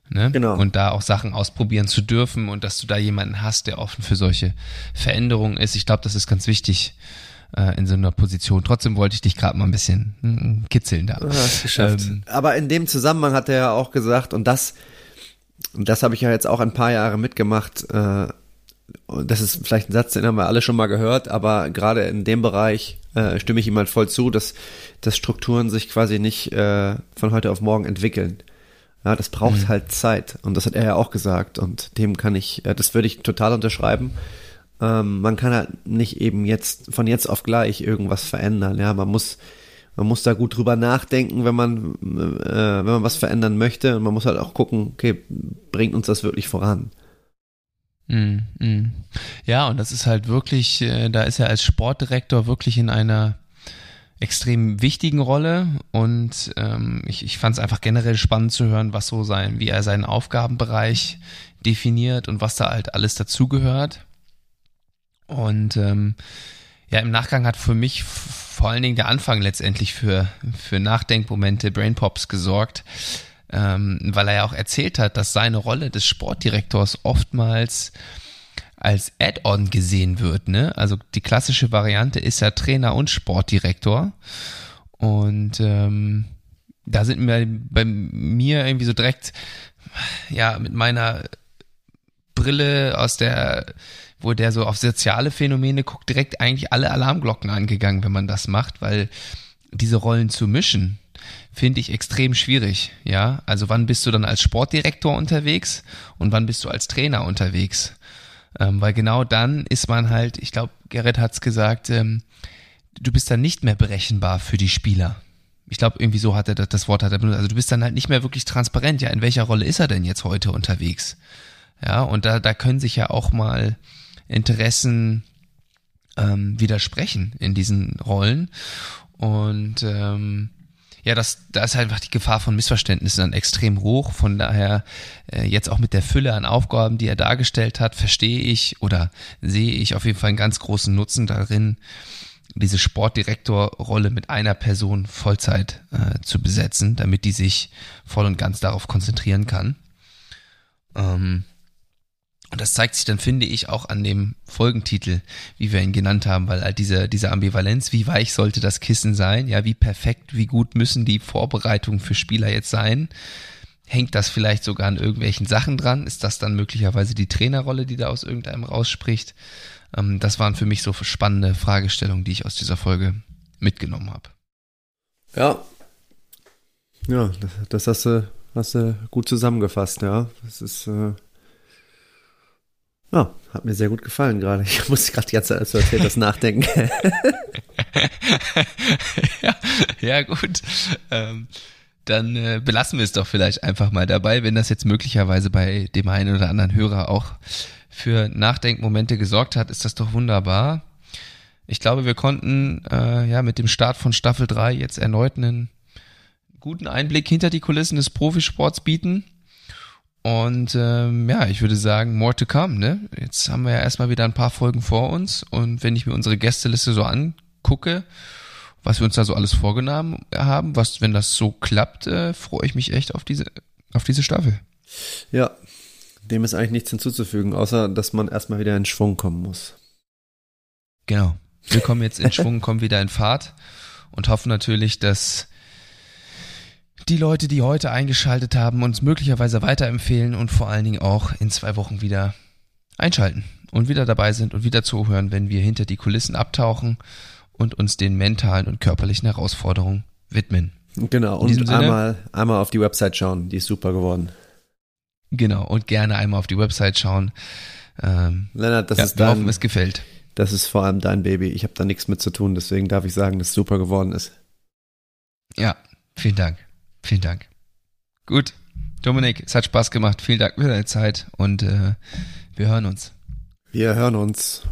Ne? Genau. Und da auch Sachen ausprobieren zu dürfen und dass du da jemanden hast, der offen für solche Veränderungen ist. Ich glaube, das ist ganz wichtig äh, in so einer Position. Trotzdem wollte ich dich gerade mal ein bisschen hm, kitzeln da. Geschafft. Ähm, Aber in dem Zusammenhang hat er ja auch gesagt, und das, und das habe ich ja jetzt auch ein paar Jahre mitgemacht, äh, und das ist vielleicht ein Satz, den haben wir alle schon mal gehört, aber gerade in dem Bereich äh, stimme ich ihm halt voll zu, dass, dass Strukturen sich quasi nicht äh, von heute auf morgen entwickeln. Ja, das braucht mhm. halt Zeit. Und das hat er ja auch gesagt. Und dem kann ich, äh, das würde ich total unterschreiben. Ähm, man kann halt nicht eben jetzt, von jetzt auf gleich irgendwas verändern. Ja, man muss, man muss da gut drüber nachdenken, wenn man, äh, wenn man was verändern möchte. Und man muss halt auch gucken, okay, bringt uns das wirklich voran? Mm, mm. Ja, und das ist halt wirklich, äh, da ist er als Sportdirektor wirklich in einer extrem wichtigen Rolle und ähm, ich, ich fand es einfach generell spannend zu hören, was so sein, wie er seinen Aufgabenbereich definiert und was da halt alles dazugehört. Und ähm, ja, im Nachgang hat für mich vor allen Dingen der Anfang letztendlich für, für Nachdenkmomente, Brainpops gesorgt, ähm, weil er ja auch erzählt hat, dass seine Rolle des Sportdirektors oftmals als Add-on gesehen wird. Ne? Also die klassische Variante ist ja Trainer und Sportdirektor. Und ähm, da sind wir bei mir irgendwie so direkt, ja, mit meiner Brille aus der, wo der so auf soziale Phänomene guckt, direkt eigentlich alle Alarmglocken angegangen, wenn man das macht, weil diese Rollen zu mischen, finde ich extrem schwierig. Ja, also wann bist du dann als Sportdirektor unterwegs und wann bist du als Trainer unterwegs? Ähm, weil genau dann ist man halt, ich glaube, Gerrit hat's gesagt, ähm, du bist dann nicht mehr berechenbar für die Spieler. Ich glaube, irgendwie so hat er das, das Wort hat er benutzt. Also du bist dann halt nicht mehr wirklich transparent. Ja, in welcher Rolle ist er denn jetzt heute unterwegs? Ja, und da, da können sich ja auch mal Interessen ähm, widersprechen in diesen Rollen. Und ähm, ja, das, da ist halt einfach die Gefahr von Missverständnissen dann extrem hoch. Von daher äh, jetzt auch mit der Fülle an Aufgaben, die er dargestellt hat, verstehe ich oder sehe ich auf jeden Fall einen ganz großen Nutzen darin, diese Sportdirektorrolle mit einer Person Vollzeit äh, zu besetzen, damit die sich voll und ganz darauf konzentrieren kann. Ähm, und das zeigt sich dann, finde ich, auch an dem Folgentitel, wie wir ihn genannt haben, weil halt diese, diese Ambivalenz, wie weich sollte das Kissen sein, ja, wie perfekt, wie gut müssen die Vorbereitungen für Spieler jetzt sein? Hängt das vielleicht sogar an irgendwelchen Sachen dran? Ist das dann möglicherweise die Trainerrolle, die da aus irgendeinem rausspricht? Ähm, das waren für mich so spannende Fragestellungen, die ich aus dieser Folge mitgenommen habe. Ja. Ja, das, das hast du, hast du gut zusammengefasst, ja. Das ist, äh ja, hat mir sehr gut gefallen gerade. (laughs) Ich musste gerade die ganze Zeit, als erzählt hast, nachdenken. (laughs) ja, ja, gut. Ähm, dann äh, belassen wir es doch vielleicht einfach mal dabei, wenn das jetzt möglicherweise bei dem einen oder anderen Hörer auch für Nachdenkmomente gesorgt hat, ist das doch wunderbar. Ich glaube, wir konnten äh, ja mit dem Start von Staffel 3 jetzt erneut einen guten Einblick hinter die Kulissen des Profisports bieten. Und ähm, ja, ich würde sagen, more to come, ne? Jetzt haben wir ja erstmal wieder ein paar Folgen vor uns und wenn ich mir unsere Gästeliste so angucke, was wir uns da so alles vorgenommen haben, was, wenn das so klappt, äh, freue ich mich echt auf diese, auf diese Staffel. Ja, dem ist eigentlich nichts hinzuzufügen, außer dass man erstmal wieder in Schwung kommen muss. Genau. Wir kommen jetzt in Schwung, kommen wieder in Fahrt und hoffen natürlich, dass die Leute, die heute eingeschaltet haben, uns möglicherweise weiterempfehlen und vor allen Dingen auch in zwei Wochen wieder einschalten und wieder dabei sind und wieder zuhören, wenn wir hinter die Kulissen abtauchen und uns den mentalen und körperlichen Herausforderungen widmen. Genau, und einmal, einmal auf die Website schauen, die ist super geworden. Genau, und gerne einmal auf die Website schauen. Ähm, Lennart, das ja, ist dein, es gefällt. Das ist vor allem dein Baby. Ich habe da nichts mit zu tun, deswegen darf ich sagen, dass es super geworden ist. Ja, vielen Dank. Vielen Dank. Gut, Dominik, es hat Spaß gemacht. Vielen Dank für deine Zeit und äh, wir hören uns. Wir hören uns.